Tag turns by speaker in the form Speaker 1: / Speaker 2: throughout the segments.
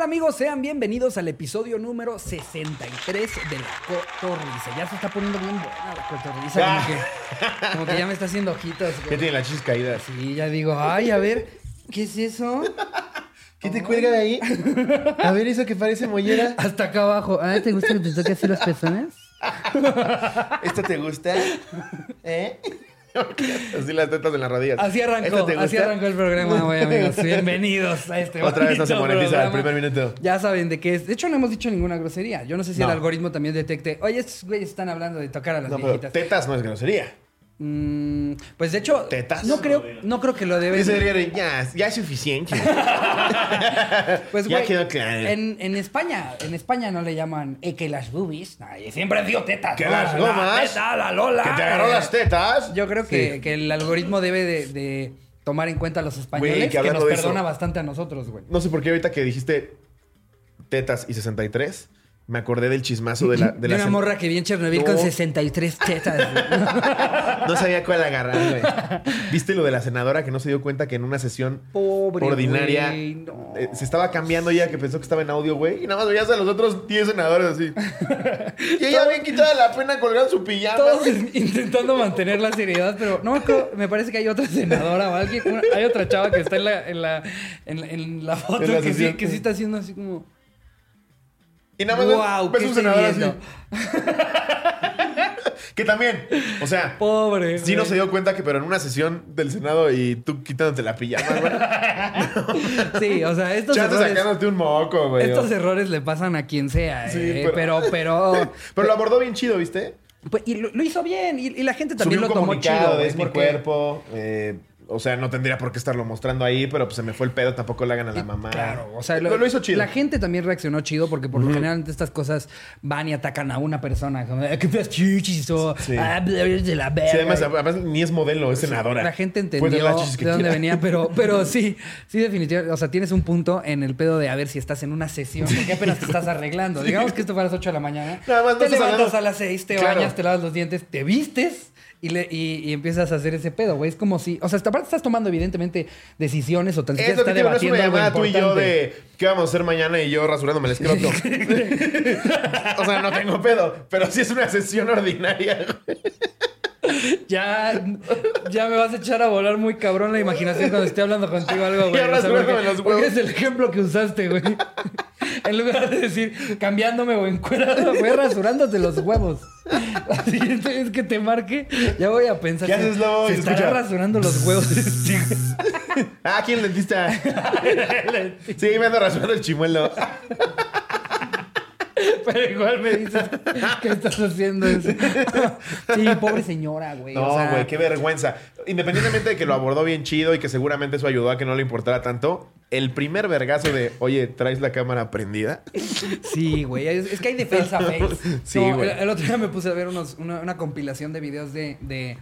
Speaker 1: tal amigos? Sean bienvenidos al episodio número 63 de La Cotorriza. Ya se está poniendo bien buena La Cotorriza. Como que, como que ya me está haciendo ojitos.
Speaker 2: Ya
Speaker 1: güey.
Speaker 2: tiene las chis caídas.
Speaker 1: Sí, ya digo, ay, a ver, ¿qué es eso?
Speaker 2: ¿Qué te cuelga de ahí? A ver, eso que parece mollera.
Speaker 1: Hasta acá abajo. Ah, ¿te gusta que te toque así las pezones?
Speaker 2: ¿Esto te gusta? ¿Eh? Así las tetas en las rodillas.
Speaker 1: Así
Speaker 2: ¿Esto
Speaker 1: arrancó, así arrancó el programa, güey, amigos. Bienvenidos a este
Speaker 2: Otra vez no se monetiza el primer minuto.
Speaker 1: Ya saben de qué es. De hecho, no hemos dicho ninguna grosería. Yo no sé si el algoritmo también detecte. Oye, estos güeyes están hablando de tocar a las
Speaker 2: No, pero
Speaker 1: viejitas.
Speaker 2: tetas no es grosería.
Speaker 1: Mm, pues de hecho,
Speaker 2: ¿Tetas?
Speaker 1: no creo, no creo que lo deben.
Speaker 2: Dice ya, ya es suficiente.
Speaker 1: Pues,
Speaker 2: ya
Speaker 1: güey,
Speaker 2: quedó claro.
Speaker 1: En, en España, en España no le llaman eh, que las boobies. Ay, siempre han sido tetas.
Speaker 2: Que
Speaker 1: ¿no?
Speaker 2: las
Speaker 1: La
Speaker 2: gomas.
Speaker 1: teta, la Lola.
Speaker 2: Que te agarró las tetas.
Speaker 1: Yo creo que,
Speaker 2: Sí.
Speaker 1: que el algoritmo debe de, de tomar en cuenta a los españoles,
Speaker 2: Güey, que
Speaker 1: nos
Speaker 2: eso-
Speaker 1: perdona bastante a nosotros, güey.
Speaker 2: No sé por qué ahorita que dijiste tetas y 63, me acordé del chismazo de la... De
Speaker 1: De,
Speaker 2: la
Speaker 1: una morra que vi en Chernobyl con
Speaker 2: No.
Speaker 1: 63 tetas.
Speaker 2: No sabía cuál agarrar, güey. ¿Viste lo de la senadora que no se dio cuenta que en una sesión
Speaker 1: Pobre
Speaker 2: ordinaria
Speaker 1: güey, no.
Speaker 2: eh, se estaba cambiando ella que pensó que estaba en audio, güey? Y nada más veías a los otros 10 senadores así. y ella bien quitada la pena colgada en su pijama.
Speaker 1: Todos
Speaker 2: güey.
Speaker 1: intentando mantener la seriedad, pero no me parece que hay otra senadora o alguien, una- hay otra chava que está en la, en la, en la, en la foto
Speaker 2: En la
Speaker 1: que, sí, que sí está haciendo así como.
Speaker 2: Y nada más
Speaker 1: Guau,
Speaker 2: ves
Speaker 1: ¿qué
Speaker 2: un senador así. Que también, o sea,
Speaker 1: Pobre.
Speaker 2: sí no se dio cuenta que, pero en una sesión del Senado y tú quitándote la pijama, güey.
Speaker 1: Sí, o sea, estos
Speaker 2: Chance
Speaker 1: errores,
Speaker 2: sacándote un moco, güey.
Speaker 1: estos errores le pasan a quien sea,
Speaker 2: Sí,
Speaker 1: eh,
Speaker 2: pero-
Speaker 1: pero, pero,
Speaker 2: Pero lo abordó bien chido, ¿viste?
Speaker 1: pues, y lo, lo hizo bien y, y la gente también
Speaker 2: Subió
Speaker 1: lo tomó chido. güey,
Speaker 2: es mi cuerpo. eh, o sea, no tendría por qué estarlo mostrando ahí, pero pues se me fue el pedo, tampoco le hagan a la mamá.
Speaker 1: Claro, o sea,
Speaker 2: lo, lo hizo chido.
Speaker 1: La gente también reaccionó chido porque por lo general estas cosas van y atacan a una persona. Como, "Ah, ¿Qué feas chichis? O,
Speaker 2: Sí.
Speaker 1: "Ah, de la verga.
Speaker 2: Sí, además, además ni es modelo, es senadora.
Speaker 1: La gente entendió
Speaker 2: que
Speaker 1: de dónde
Speaker 2: quiera.
Speaker 1: venía, pero, pero sí, sí, definitivamente. O sea, tienes un punto en el pedo de a ver si estás en una sesión, porque apenas te estás arreglando. Digamos que esto fue a las 8 de la mañana.
Speaker 2: Nada más no
Speaker 1: te levantas
Speaker 2: hablando-
Speaker 1: a las 6, te
Speaker 2: Claro.
Speaker 1: bañas, te lavas los dientes, te vistes. Y, le, y, y empiezas a hacer ese pedo, güey. Es como si. O sea, hasta aparte estás tomando, evidentemente, decisiones o tan
Speaker 2: Es
Speaker 1: siquiera
Speaker 2: lo que
Speaker 1: está
Speaker 2: te digo, no es una
Speaker 1: debatiendo algo
Speaker 2: llamada tú y yo de qué vamos a hacer mañana y yo rasurándome el escroto. o sea, no tengo pedo, pero sí es una sesión ordinaria. güey.
Speaker 1: Ya, ya me vas a echar a volar muy cabrón la imaginación cuando esté hablando contigo algo, güey.
Speaker 2: Ya rasurándome
Speaker 1: porque,
Speaker 2: los
Speaker 1: porque
Speaker 2: huevos.
Speaker 1: es el ejemplo que usaste, güey. En lugar de decir cambiándome o encuerado, güey, rasurándote los huevos. La siguiente vez que te marque, ya voy a pensar.
Speaker 2: ¿Qué haces, Lobo? Y
Speaker 1: estará rasurando los huevos.
Speaker 2: Ah, ¿quién el dentista? Sí, me ando rasurando el chimuelo.
Speaker 1: Pero igual me dices, ¿qué estás haciendo eso? Sí, pobre señora, güey. o
Speaker 2: No,
Speaker 1: sea,
Speaker 2: güey, qué vergüenza. Independientemente de que lo abordó bien chido y que seguramente eso ayudó a que no le importara tanto, el primer vergazo de, oye, ¿traes la cámara prendida?
Speaker 1: Sí, güey. Es, es que hay defensa face.
Speaker 2: Sí,
Speaker 1: No,
Speaker 2: güey.
Speaker 1: el, el otro día me puse a ver unos- una, una compilación de videos de, de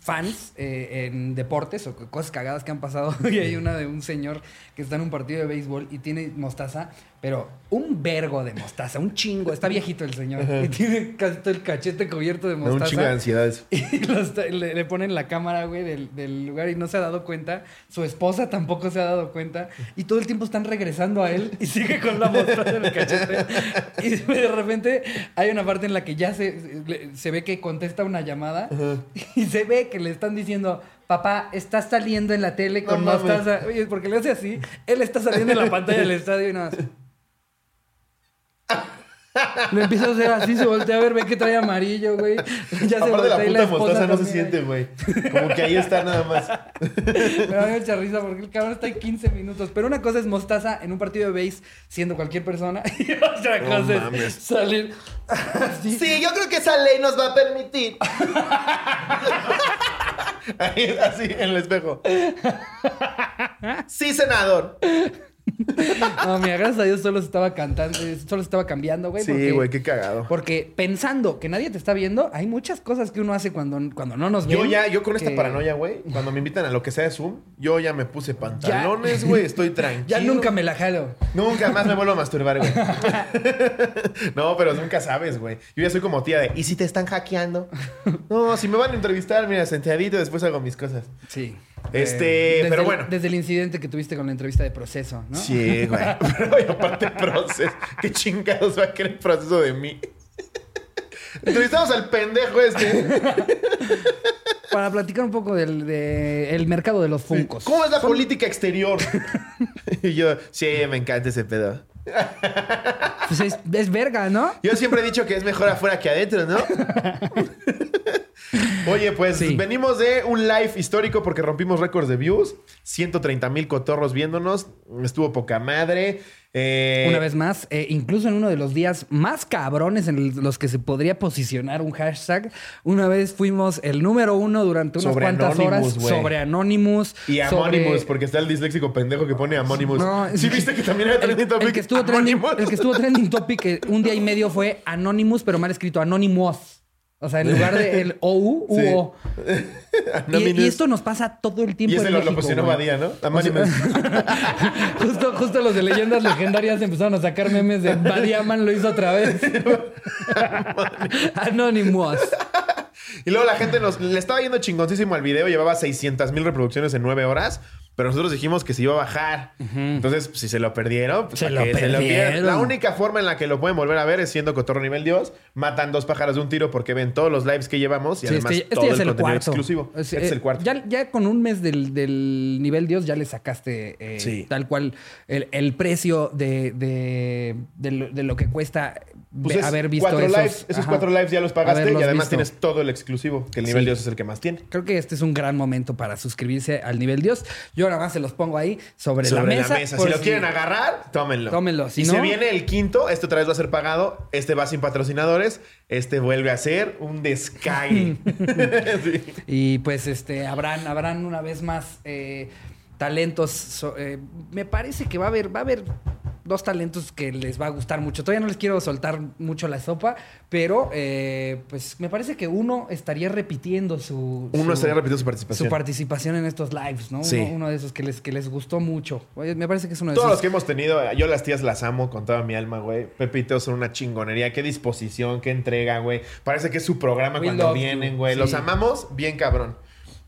Speaker 1: fans eh, en deportes o cosas cagadas que han pasado. Y hay una de un señor que está en un partido de béisbol y tiene mostaza, pero un vergo de mostaza, un chingo. Está viejito el señor. Y tiene casi todo el cachete cubierto de
Speaker 2: da un
Speaker 1: mostaza.
Speaker 2: chingo de ansiedades.
Speaker 1: Y le, le ponen la cámara, güey, del, del lugar y no se ha dado cuenta. Su esposa tampoco se ha dado cuenta. Y todo el tiempo están regresando a él y sigue con la mostaza en el cachete. Y de repente hay una parte en la que ya se, se ve que contesta una llamada y se ve que le están diciendo. Papá, estás saliendo en la tele con
Speaker 2: No
Speaker 1: mostaza. Oye, porque le hace así. Él está saliendo en la pantalla del estadio y nada más. Le empieza a hacer así, se voltea a ver, ve que trae amarillo, güey. Ya se
Speaker 2: Aparte la puta
Speaker 1: esposa
Speaker 2: mostaza no se siente, güey. Como que ahí está nada más.
Speaker 1: Me da mucha risa porque el cabrón está ahí 15 minutos. Pero una cosa es mostaza en un partido de base siendo cualquier persona. Y otra cosa
Speaker 2: mames.
Speaker 1: es salir así.
Speaker 2: Sí, yo creo que esa ley nos va a permitir. Ahí, así, en el espejo. Sí, senador.
Speaker 1: No, mira, gracias a Dios solo se estaba cantando, solo se estaba cambiando, güey.
Speaker 2: Sí, güey, qué cagado.
Speaker 1: Porque pensando que nadie te está viendo, hay muchas cosas que uno hace cuando, cuando no nos ven.
Speaker 2: Yo ya, yo con esta paranoia, güey, cuando me invitan a lo que sea de Zoom, yo ya me puse pantalones, güey, estoy tranquilo.
Speaker 1: Ya nunca me la jalo.
Speaker 2: Nunca más me vuelvo a masturbar, güey. no, pero nunca sabes, güey. Yo ya soy como tía de, ¿y si te están hackeando? No, si me van a entrevistar, mira, sentadito, después hago mis cosas.
Speaker 1: Sí.
Speaker 2: Este,
Speaker 1: desde
Speaker 2: pero
Speaker 1: el-
Speaker 2: bueno.
Speaker 1: Desde el incidente que tuviste con la entrevista de proceso, ¿no?
Speaker 2: Sí, güey. Pero y aparte proceso. ¿Qué chingados va a querer el proceso de mí? Entrevistamos al pendejo este.
Speaker 1: Para platicar un poco del de el mercado de los funcos.
Speaker 2: ¿Cómo es la política exterior? y yo, sí, me encanta ese pedo.
Speaker 1: Pues es, es verga, ¿no?
Speaker 2: Yo siempre he dicho que es mejor afuera que adentro, ¿no? Oye, pues
Speaker 1: Sí.
Speaker 2: venimos de un live histórico porque rompimos récords de views. 130 mil cotorros viéndonos. Estuvo poca madre. Eh,
Speaker 1: Una vez más, eh, incluso en uno de los días más cabrones en los que se podría posicionar un hashtag, una vez fuimos el número uno durante unas
Speaker 2: Sobre
Speaker 1: cuantas
Speaker 2: Anonymous,
Speaker 1: horas sobre Anonymous.
Speaker 2: Y
Speaker 1: sobre-
Speaker 2: Anonymous, porque está el disléxico pendejo que pone Anonymous.
Speaker 1: No,
Speaker 2: ¿Sí viste que también era trending topic?
Speaker 1: el que estuvo trending, el que estuvo trending topic eh, un día y medio fue Anonymous, pero mal escrito Anonymous. O sea, en lugar de el OU,
Speaker 2: Sí.
Speaker 1: UO. Y, esto nos pasa todo el tiempo
Speaker 2: Y ese
Speaker 1: en
Speaker 2: lo, lo
Speaker 1: México,
Speaker 2: posicionó
Speaker 1: güey.
Speaker 2: Badía, ¿no? Anonymous.
Speaker 1: justo, justo los de leyendas legendarias empezaron a sacar memes de Badiaman lo hizo otra vez. Anonymous.
Speaker 2: Y luego la gente nos le estaba yendo chingoncísimo al video, llevaba 600 mil reproducciones en 9 horas, pero nosotros dijimos que se iba a bajar. Entonces, si se lo perdieron, pues
Speaker 1: Se lo
Speaker 2: que
Speaker 1: perdieron.
Speaker 2: pierdan. La única forma en la que lo pueden volver a ver es siendo Cotorro Nivel Dios, matan dos pájaros de un tiro porque ven todos los lives que llevamos y
Speaker 1: Sí,
Speaker 2: además
Speaker 1: este, este
Speaker 2: todo
Speaker 1: es el
Speaker 2: contenido
Speaker 1: cuarto.
Speaker 2: exclusivo.
Speaker 1: Es,
Speaker 2: este es
Speaker 1: eh,
Speaker 2: el cuarto.
Speaker 1: Ya, ya con un mes del, del nivel Dios ya le sacaste eh,
Speaker 2: Sí.
Speaker 1: tal cual el, el precio de, de, de lo, de lo que cuesta
Speaker 2: Pues es
Speaker 1: haber visto
Speaker 2: cuatro
Speaker 1: esos,
Speaker 2: lives, esos
Speaker 1: ajá,
Speaker 2: cuatro lives ya los pagaste y además
Speaker 1: visto.
Speaker 2: tienes todo el exclusivo, que el nivel
Speaker 1: Sí.
Speaker 2: Dios es el que más tiene.
Speaker 1: Creo que este es un gran momento para suscribirse al nivel Dios. Yo nada más se los pongo ahí sobre,
Speaker 2: Sobre
Speaker 1: la mesa.
Speaker 2: Si lo quieren agarrar, tómenlo.
Speaker 1: Tómenlo. Si
Speaker 2: y
Speaker 1: no-
Speaker 2: se viene el quinto, este otra vez va a ser pagado, este va sin patrocinadores, este vuelve a ser un descague. Sí.
Speaker 1: Y pues este habrán, habrán una vez más eh, talentos. so- eh, me parece que va a haber, va a haber dos talentos que les va a gustar mucho. Todavía no les quiero soltar mucho la sopa, pero eh, pues me parece que uno estaría repitiendo su.
Speaker 2: Uno
Speaker 1: su-
Speaker 2: estaría repitiendo su
Speaker 1: su
Speaker 2: participación.
Speaker 1: participación en estos lives, ¿no?
Speaker 2: Sí.
Speaker 1: Uno, uno de esos que les, que les gustó mucho. Oye, me parece que es uno de
Speaker 2: Todos
Speaker 1: esos.
Speaker 2: los que hemos tenido, yo las tías las amo con toda mi alma, güey. Pepe y Teo son una chingonería. Qué disposición, qué entrega, güey. Parece que es su programa
Speaker 1: We
Speaker 2: cuando vienen, güey.
Speaker 1: Sí.
Speaker 2: Los amamos bien cabrón.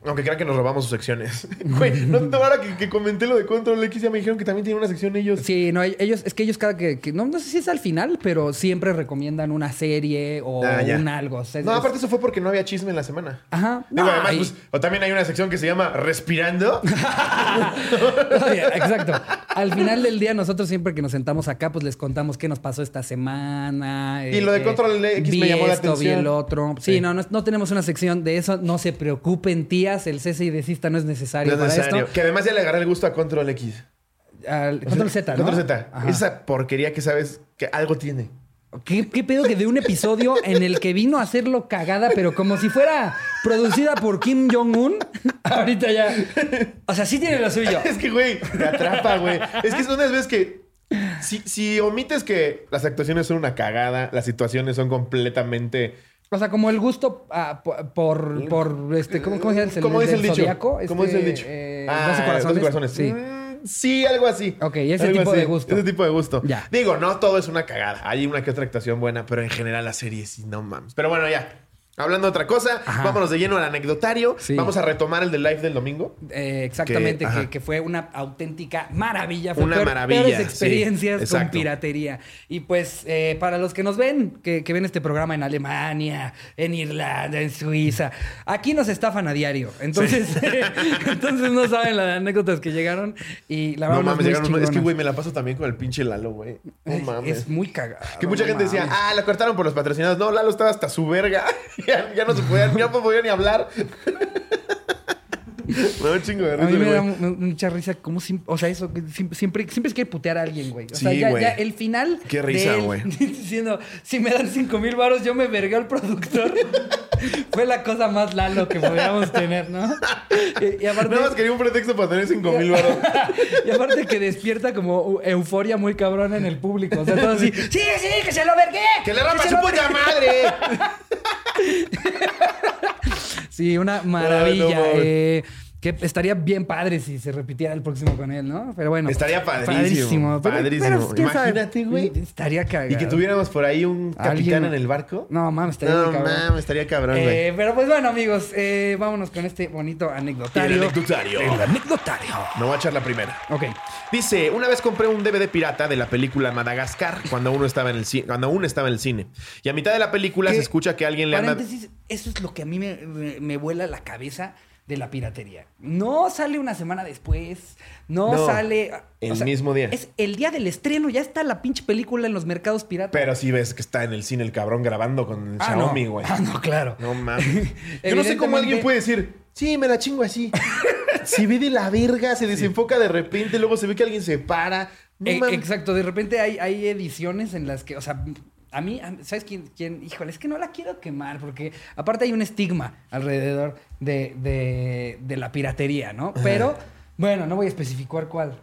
Speaker 2: Aunque crean que nos robamos sus secciones. Güey, no, ahora que, que comenté lo de Control X ya me dijeron que también tienen una sección ellos.
Speaker 1: Sí, no, ellos, es que ellos cada que, que- no, no sé si es al final, pero siempre recomiendan una serie o
Speaker 2: Ah,
Speaker 1: un algo. O sea, es-
Speaker 2: No, aparte eso fue porque no había chisme en la semana.
Speaker 1: Ajá.
Speaker 2: Digo,
Speaker 1: No,
Speaker 2: además,
Speaker 1: y-
Speaker 2: pues, o también hay una sección que se llama Respirando.
Speaker 1: Oye, Exacto. Al final del día, nosotros siempre que nos sentamos acá, pues les contamos qué nos pasó esta semana.
Speaker 2: Y lo de Control X
Speaker 1: vi
Speaker 2: me llamó la
Speaker 1: esto, Vi
Speaker 2: atención.
Speaker 1: el otro. Sí,
Speaker 2: Sí.
Speaker 1: No, no, no tenemos una sección de eso. No se preocupen, tías. El cese y desista no es necesario
Speaker 2: No es
Speaker 1: para
Speaker 2: necesario.
Speaker 1: esto.
Speaker 2: Que además ya le agarré el gusto a Control X.
Speaker 1: Al- control Z, ¿no?
Speaker 2: Control Z.
Speaker 1: Ajá.
Speaker 2: Esa porquería que sabes que algo tiene.
Speaker 1: ¿Qué, qué pedo que de un episodio en el que vino a hacerlo cagada, pero como si fuera producida por Kim Jong-un? Ahorita ya. O sea, sí tiene lo suyo.
Speaker 2: Es que, güey, te atrapa, güey. Es que son unas veces que si, si omites que las actuaciones son una cagada, las situaciones son completamente...
Speaker 1: O sea, como el gusto ah, por, por, por, este, ¿cómo, cómo se llama?
Speaker 2: ¿Cómo dice el dicho?
Speaker 1: zodiaco?
Speaker 2: ¿Cómo
Speaker 1: Este,
Speaker 2: dice el dicho?
Speaker 1: eh,
Speaker 2: Ah,
Speaker 1: 12 corazones.
Speaker 2: 12 corazones.
Speaker 1: Sí.
Speaker 2: Mm, sí, algo así.
Speaker 1: Ok, ese
Speaker 2: Algo
Speaker 1: tipo
Speaker 2: así.
Speaker 1: de gusto.
Speaker 2: Ese tipo de gusto.
Speaker 1: Ya.
Speaker 2: Digo, no todo es una cagada. Hay una que otra actuación buena, pero en general la serie sí, no mames. Pero bueno, ya. Hablando de otra cosa,
Speaker 1: Ajá.
Speaker 2: vámonos de lleno al anecdotario.
Speaker 1: Sí.
Speaker 2: Vamos a retomar el del live del domingo.
Speaker 1: Eh, exactamente,
Speaker 2: Que-
Speaker 1: que, que fue una auténtica maravilla. Fue
Speaker 2: Una
Speaker 1: peor-
Speaker 2: maravilla,
Speaker 1: peores
Speaker 2: sí,
Speaker 1: experiencias con piratería. Y pues, eh, para los que nos ven, que, que ven este programa en Alemania, en Irlanda, en Suiza, aquí nos estafan a diario. Entonces, entonces no saben las anécdotas que llegaron. Y la
Speaker 2: No
Speaker 1: verdad,
Speaker 2: mames,
Speaker 1: muy
Speaker 2: llegaron Es que, güey, me la paso también con el pinche Lalo, güey. No
Speaker 1: Es-
Speaker 2: mames.
Speaker 1: Es muy cagado.
Speaker 2: Que mucha
Speaker 1: no
Speaker 2: gente decía,
Speaker 1: mames.
Speaker 2: ah, lo cortaron por los patrocinados. No, Lalo estaba hasta su verga. Ya, ya no se podía, ya no podía ni hablar. un chingo de
Speaker 1: A
Speaker 2: risa,
Speaker 1: mí me da mu- mucha risa siempre, o sea, eso que siempre, siempre, siempre es que putear a alguien, güey. O sea,
Speaker 2: Sí,
Speaker 1: ya,
Speaker 2: güey.
Speaker 1: ya el final
Speaker 2: Qué
Speaker 1: de
Speaker 2: risa,
Speaker 1: él
Speaker 2: güey.
Speaker 1: diciendo, si me dan cinco mil varos, yo me vergué al productor. Fue la cosa más lalo que podíamos tener, ¿no? Y, y aparte,
Speaker 2: Nada más quería un pretexto para tener 5 mil baros.
Speaker 1: y aparte que despierta como euforia muy cabrona en el público. O sea, todo así, sí, sí, que se lo vergué.
Speaker 2: ¡Que le
Speaker 1: se
Speaker 2: su
Speaker 1: lo
Speaker 2: puta
Speaker 1: vergué".
Speaker 2: madre!
Speaker 1: Sí, una maravilla.
Speaker 2: No.
Speaker 1: Eh, Que estaría bien padre si se repitiera el próximo con él, ¿no? Pero bueno.
Speaker 2: Estaría padrísimo.
Speaker 1: Pero-
Speaker 2: padrísimo.
Speaker 1: pero.
Speaker 2: Imagínate, güey.
Speaker 1: Estaría cagado.
Speaker 2: Y que tuviéramos por ahí un capitán
Speaker 1: Alguien-
Speaker 2: en el barco.
Speaker 1: No, mames, estaría
Speaker 2: No,
Speaker 1: cabrón.
Speaker 2: mames, estaría cabrón, güey.
Speaker 1: Eh, pero pues bueno, amigos, eh, vámonos con este bonito anecdotario.
Speaker 2: El anecdotario.
Speaker 1: El anecdotario.
Speaker 2: No voy a echar la primera.
Speaker 1: Ok.
Speaker 2: Dice, una vez compré un DVD pirata de la película Madagascar cuando uno estaba en el cine, cuando aún estaba en el cine. Y a mitad de la película se escucha que alguien le anda
Speaker 1: Paréntesis, eso es lo que a mí me, me- me vuela la cabeza de la piratería. No sale una semana después, no,
Speaker 2: No,
Speaker 1: sale...
Speaker 2: el mismo día.
Speaker 1: Es el día del estreno, ya está la pinche película en los mercados piratas.
Speaker 2: Pero sí ves que está en el cine el cabrón grabando con el
Speaker 1: Ah,
Speaker 2: Xiaomi,
Speaker 1: no.
Speaker 2: güey.
Speaker 1: Ah, no, claro.
Speaker 2: No mames. Yo no sé cómo alguien puede decir, sí, me la chingo así. si ve de la verga, se desenfoca de repente, luego se ve que alguien se para. No
Speaker 1: Eh,
Speaker 2: mames.
Speaker 1: exacto, de repente hay, hay ediciones en las que, o sea, a mí, ¿sabes quién, quién? Híjole, es que no la quiero quemar porque aparte hay un estigma alrededor de, de- de la piratería, ¿no? Pero, bueno, no voy a especificar cuál.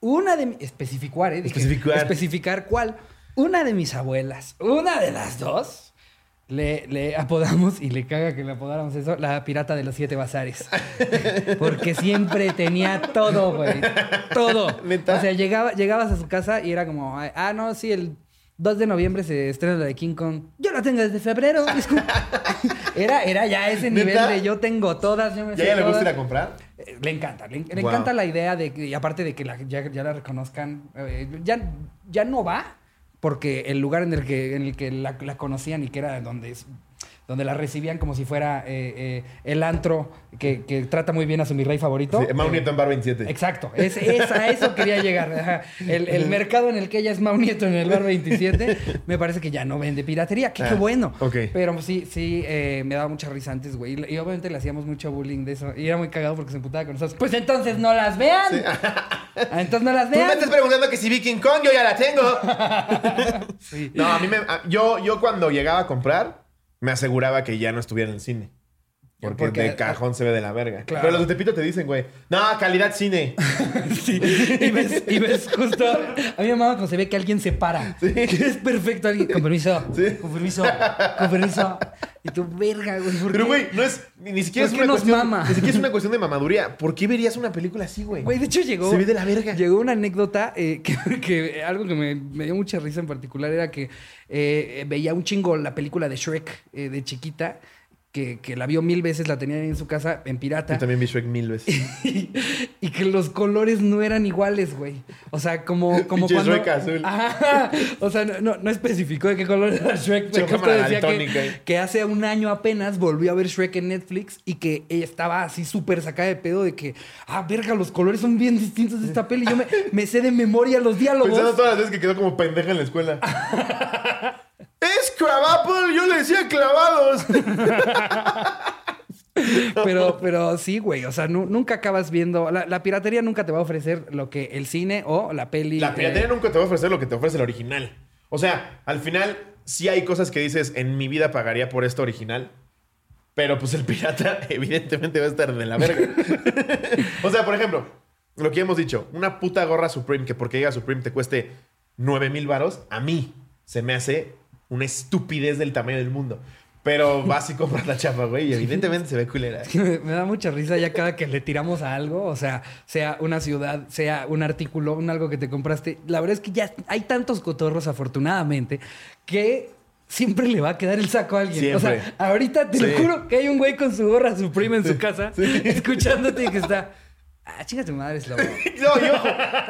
Speaker 1: Una de mi- especificar, ¿eh? Dije,
Speaker 2: Especificar.
Speaker 1: especificar cuál. Una de mis abuelas, una de las dos, le, le apodamos, y le caga que le apodáramos eso, la pirata de los siete bazares. Porque siempre tenía todo, güey. Todo. O sea, llegaba, llegabas a su casa y era como, ah, no, sí, el 2 de noviembre se estrena la de King Kong. Yo la tengo desde febrero. Era, era ya ese nivel
Speaker 2: ¿Neta?
Speaker 1: de yo tengo todas, yo me
Speaker 2: ¿Ya le gusta ir a comprar?
Speaker 1: Eh, Le encanta, le, le
Speaker 2: Wow.
Speaker 1: encanta la idea de que, y aparte de que la- ya, ya la reconozcan, eh, ya, ya no va, porque el lugar en el que, en el que la, la conocían y que era donde, donde la recibían como si fuera eh, eh, el antro que, que trata muy bien a su mi rey favorito.
Speaker 2: Sí, Mau
Speaker 1: eh,
Speaker 2: Nieto en Bar 27.
Speaker 1: Exacto, es, es a eso quería llegar. ajá. El, el mercado en el que ella es Mau Nieto en el bar 27, me parece que ya no vende piratería. Qué, qué
Speaker 2: Ah,
Speaker 1: bueno. Pero sí, sí, eh, me daba mucha risa antes, güey. Y, y obviamente le hacíamos mucho bullying de eso. Y era muy cagado porque se emputaba con nosotros. Pues entonces no las vean. Ah, entonces no las
Speaker 2: Tú me
Speaker 1: vean.
Speaker 2: estás preguntando que si vi King Kong, yo ya la tengo.
Speaker 1: Sí.
Speaker 2: No, a mí me. yo, yo cuando llegaba a comprar, me aseguraba que ya no estuviera en el cine. Porque,
Speaker 1: Porque-
Speaker 2: de cajón se ve de la verga.
Speaker 1: Claro.
Speaker 2: Pero los de Tepito te dicen, güey, no, calidad cine.
Speaker 1: Sí. Y ves, y ves justo. A mí me amaba cuando se ve que alguien se para. Que es perfecto alguien. Con permiso.
Speaker 2: Sí.
Speaker 1: Con permiso. Con permiso. Y tu verga, güey. ¿por
Speaker 2: Pero,
Speaker 1: qué?
Speaker 2: güey, no es. Ni, siquiera
Speaker 1: ¿Por
Speaker 2: es una
Speaker 1: nos
Speaker 2: cuestión.
Speaker 1: mama?
Speaker 2: Ni siquiera es una cuestión de mamaduría. ¿Por qué verías una película así, güey?
Speaker 1: Güey, de hecho llegó.
Speaker 2: Se ve de la verga.
Speaker 1: Llegó una anécdota eh, que, que algo que me, me dio mucha risa en particular era que eh, veía un chingo la película de Shrek eh, de chiquita, que, que la vio mil veces, la tenía en su casa en pirata.
Speaker 2: Yo también vi Shrek mil veces.
Speaker 1: y, y que los colores no eran iguales, güey. O sea, como, como cuando...
Speaker 2: Shrek azul.
Speaker 1: Ajá. O sea, no, no, no especificó de qué color era Shrek. pero justo decía que,
Speaker 2: ahí.
Speaker 1: que hace un año apenas volvió a ver Shrek en Netflix y que ella estaba así súper sacada de pedo de que, ah, verga, los colores son bien distintos de esta peli. Yo me, me sé de memoria los diálogos.
Speaker 2: Pensando todas las veces que quedó como pendeja en la escuela. ¡Es Crabapple! Yo le decía clavados.
Speaker 1: Pero, pero sí, güey. O sea, nu- nunca acabas viendo. La, la piratería nunca te va a ofrecer lo que el cine o la peli.
Speaker 2: La piratería
Speaker 1: eh,
Speaker 2: nunca te va a ofrecer lo que te ofrece el original. O sea, al final sí hay cosas que dices, en mi vida pagaría por esto original. Pero pues el pirata evidentemente va a estar de la verga. o sea, por ejemplo, lo que hemos dicho, una puta gorra Supreme que porque llega Supreme te cueste 9 mil varos, a mí se me hace una estupidez del tamaño del mundo. Pero vas y compras la chapa, güey, y evidentemente se ve culera.
Speaker 1: Me, da mucha risa ya cada que le tiramos a algo, o sea, sea una ciudad, sea un artículo, un algo que te compraste. La verdad es que ya hay tantos cotorros, afortunadamente, que siempre le va a quedar el saco a alguien. O sea, ahorita te
Speaker 2: Sí.
Speaker 1: lo juro que hay un güey con su gorra Supreme en su casa, escuchándote y que está. Ah, chinga tu madre, Slobo.
Speaker 2: No, y ojo,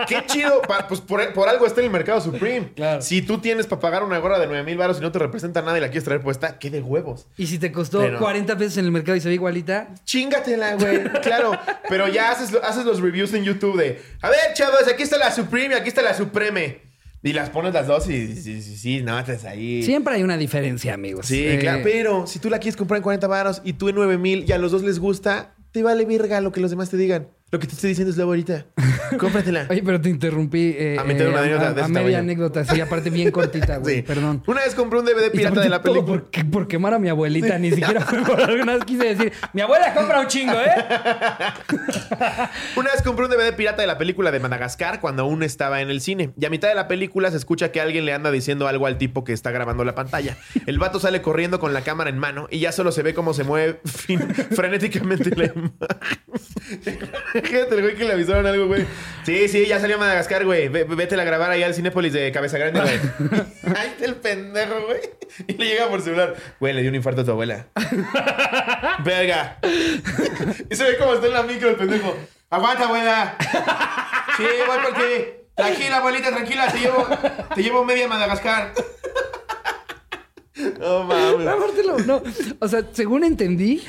Speaker 2: qué chido. pa- pues por, por algo está en el mercado Supreme.
Speaker 1: Claro.
Speaker 2: Si tú tienes para pagar una gorra de 9 mil baros y no te representa nada y la quieres traer puesta, qué de huevos.
Speaker 1: Y si te costó
Speaker 2: Pero-
Speaker 1: 40 pesos en el mercado y se ve igualita,
Speaker 2: Chingatela, güey. Claro. Pero ya haces, lo- haces los reviews en YouTube de, a ver, chavos, aquí está la Supreme y aquí está la Supreme. Y las pones las dos y sí, sí, sí, no, estás ahí.
Speaker 1: siempre hay una diferencia, amigos.
Speaker 2: Sí,
Speaker 1: Eh,
Speaker 2: claro. Pero si tú la quieres comprar en 40 baros y tú en 9 mil y a los dos les gusta, te vale verga lo que los demás te digan. Lo que te estoy diciendo es la ahorita. Cómpratela.
Speaker 1: Oye, pero te interrumpí. eh,
Speaker 2: A meter una
Speaker 1: eh,
Speaker 2: anécdota
Speaker 1: a,
Speaker 2: de
Speaker 1: a media anécdota, sí, aparte bien cortita, güey.
Speaker 2: Sí.
Speaker 1: Perdón.
Speaker 2: Una vez compré un DVD pirata de la
Speaker 1: todo
Speaker 2: película.
Speaker 1: Por, por quemar a mi abuelita, ni siquiera fue por alguna vez quise decir, mi abuela compra un chingo, ¿eh?
Speaker 2: Una vez compré un DVD pirata de la película de Madagascar cuando aún estaba en el cine. Y a mitad de la película se escucha que alguien le anda diciendo algo al tipo que está grabando la pantalla. El vato sale corriendo con la cámara en mano y ya solo se ve cómo se mueve frenéticamente la imagen. Fíjate el güey que le avisaron algo, güey. Sí, sí, ya salió Madagascar, güey. Ve- Vete a grabar ahí al Cinépolis de Cabeza Grande, güey. Ahí está el pendejo, güey. Y le llega por celular. Güey, le dio un infarto a tu abuela. Verga. Y se ve cómo está en la micro el pendejo. Aguanta, abuela. Sí, voy por ti. Tranquila, abuelita, tranquila. Te llevo, te llevo media Madagascar. No mames.
Speaker 1: No. O sea, según entendí,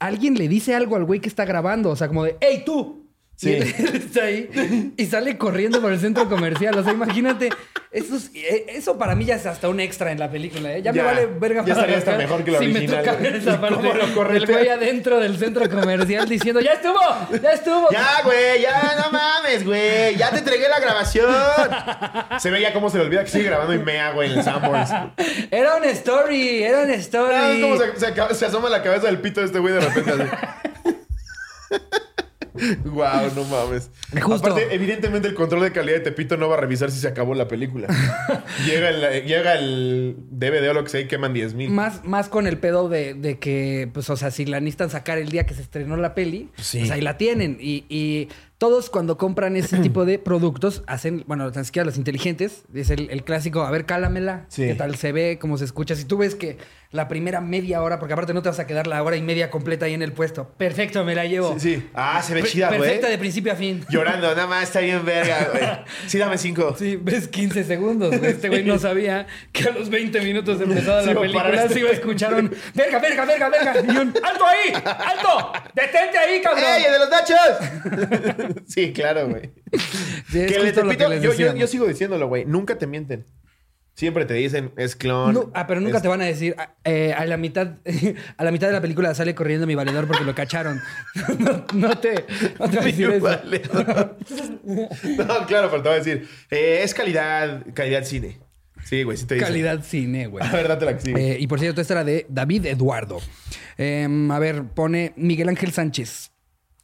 Speaker 1: alguien le dice algo al güey que está grabando. O sea, como de, ¡Ey, tú!
Speaker 2: Sí.
Speaker 1: Y él, él está ahí y sale corriendo por el centro comercial. O sea, imagínate, eso, es- eh, eso para mí ya es hasta un extra en la película. ¿eh? Ya, me vale verga
Speaker 2: Ya estaría hasta mejor que la
Speaker 1: si
Speaker 2: original,
Speaker 1: me toca esa parte
Speaker 2: ¿Cómo lo corretea?
Speaker 1: güey adentro del centro comercial diciendo, ¡Ya estuvo! ¡Ya estuvo!
Speaker 2: Ya, güey, ya, no mames, güey. Ya te entregué la grabación. Se ve ya cómo se le olvida que sigue grabando y mea, güey, en el Sanborns.
Speaker 1: Era una story, era una story.
Speaker 2: Ah, es como se, se acaba- se asoma la cabeza del pito de este güey de repente así. Wow, no mames.
Speaker 1: Justo.
Speaker 2: Aparte, evidentemente el control de calidad de Tepito no va a revisar si se acabó la película. llega, el, llega el DVD o lo que sea y queman 10 mil.
Speaker 1: Más, más con el pedo de, de que, pues, o sea, si la necesitan sacar el día que se estrenó la peli,
Speaker 2: Sí.
Speaker 1: pues ahí la tienen. Y, y todos cuando compran ese tipo de productos hacen, bueno, tan siquiera los inteligentes, es el, el clásico, a ver, cálamela,
Speaker 2: Sí.
Speaker 1: qué tal se ve, cómo se escucha. Si tú ves que la primera media hora, porque aparte no te vas a quedar la hora y media completa ahí en el puesto, perfecto, me la llevo.
Speaker 2: Sí, sí. Ah, se ve chida, güey.
Speaker 1: Perfecta de principio a fin.
Speaker 2: Llorando, nada más está bien verga, güey. Sí, dame cinco.
Speaker 1: Sí, ves 15 segundos. güey. Este güey no sabía que a los 20 minutos de empezada
Speaker 2: Sí,
Speaker 1: la película
Speaker 2: para este
Speaker 1: se iba a escuchar un verga, verga, verga, verga. Y un ¡Alto ahí! ¡Alto! ¡Detente ahí, cabrón!
Speaker 2: ¡Ey, de los nachos! sí, claro, güey.
Speaker 1: Sí,
Speaker 2: Que
Speaker 1: les
Speaker 2: yo, yo, sigo diciéndolo, güey. Nunca te mienten. Siempre te dicen, es clon.
Speaker 1: No, ah, pero nunca
Speaker 2: es-
Speaker 1: te van a decir ah, eh, a la mitad a la mitad de la película sale corriendo mi valedor porque lo cacharon. No, no te, no te va a decir eso.
Speaker 2: Vale. no, claro, pero te voy a decir, eh, es calidad, calidad cine. Sí, güey, sí te dice.
Speaker 1: Calidad cine, güey.
Speaker 2: A ver, date la que sigue.
Speaker 1: Eh, y por cierto, esta era de David Eduardo. Em, a ver, pone Miguel Ángel Sánchez.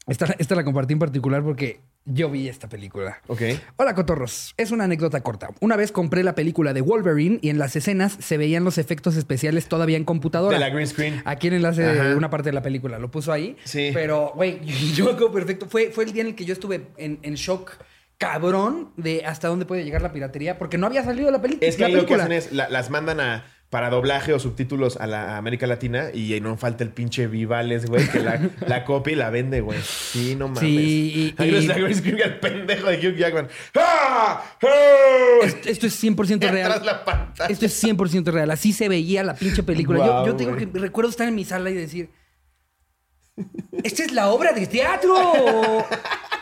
Speaker 1: Esta, esta la compartí en particular porque yo vi esta película.
Speaker 2: ok.
Speaker 1: Hola, cotorros. Es una anécdota corta. Una vez compré la película de Wolverine y en las escenas se veían los efectos especiales todavía en computadora.
Speaker 2: De la green screen.
Speaker 1: Aquí en enlace de una parte de la película. Lo puso ahí.
Speaker 2: Sí.
Speaker 1: Pero, güey, yo acuerdo perfecto. Fue, fue el día en el que yo estuve en, en shock cabrón de hasta dónde puede llegar la piratería porque no había salido la, peli-
Speaker 2: Es que
Speaker 1: la
Speaker 2: ahí lo que
Speaker 1: película.
Speaker 2: hacen es, la- las mandan a, para doblaje o subtítulos a la a América Latina y no falta el pinche Vivales, güey, que la, la copia y la vende, güey. Sí, no mames.
Speaker 1: Sí, y-
Speaker 2: Ahí
Speaker 1: y-
Speaker 2: al pendejo de Hugh Jackman. ¡Ah! ¡Ah!
Speaker 1: Esto, esto es 100%
Speaker 2: Atrás
Speaker 1: real.
Speaker 2: la.
Speaker 1: Esto es 100% real. Así se veía la pinche película. Yo yo tengo que recuerdo estar en mi sala y decir, ¿esta es la obra de teatro?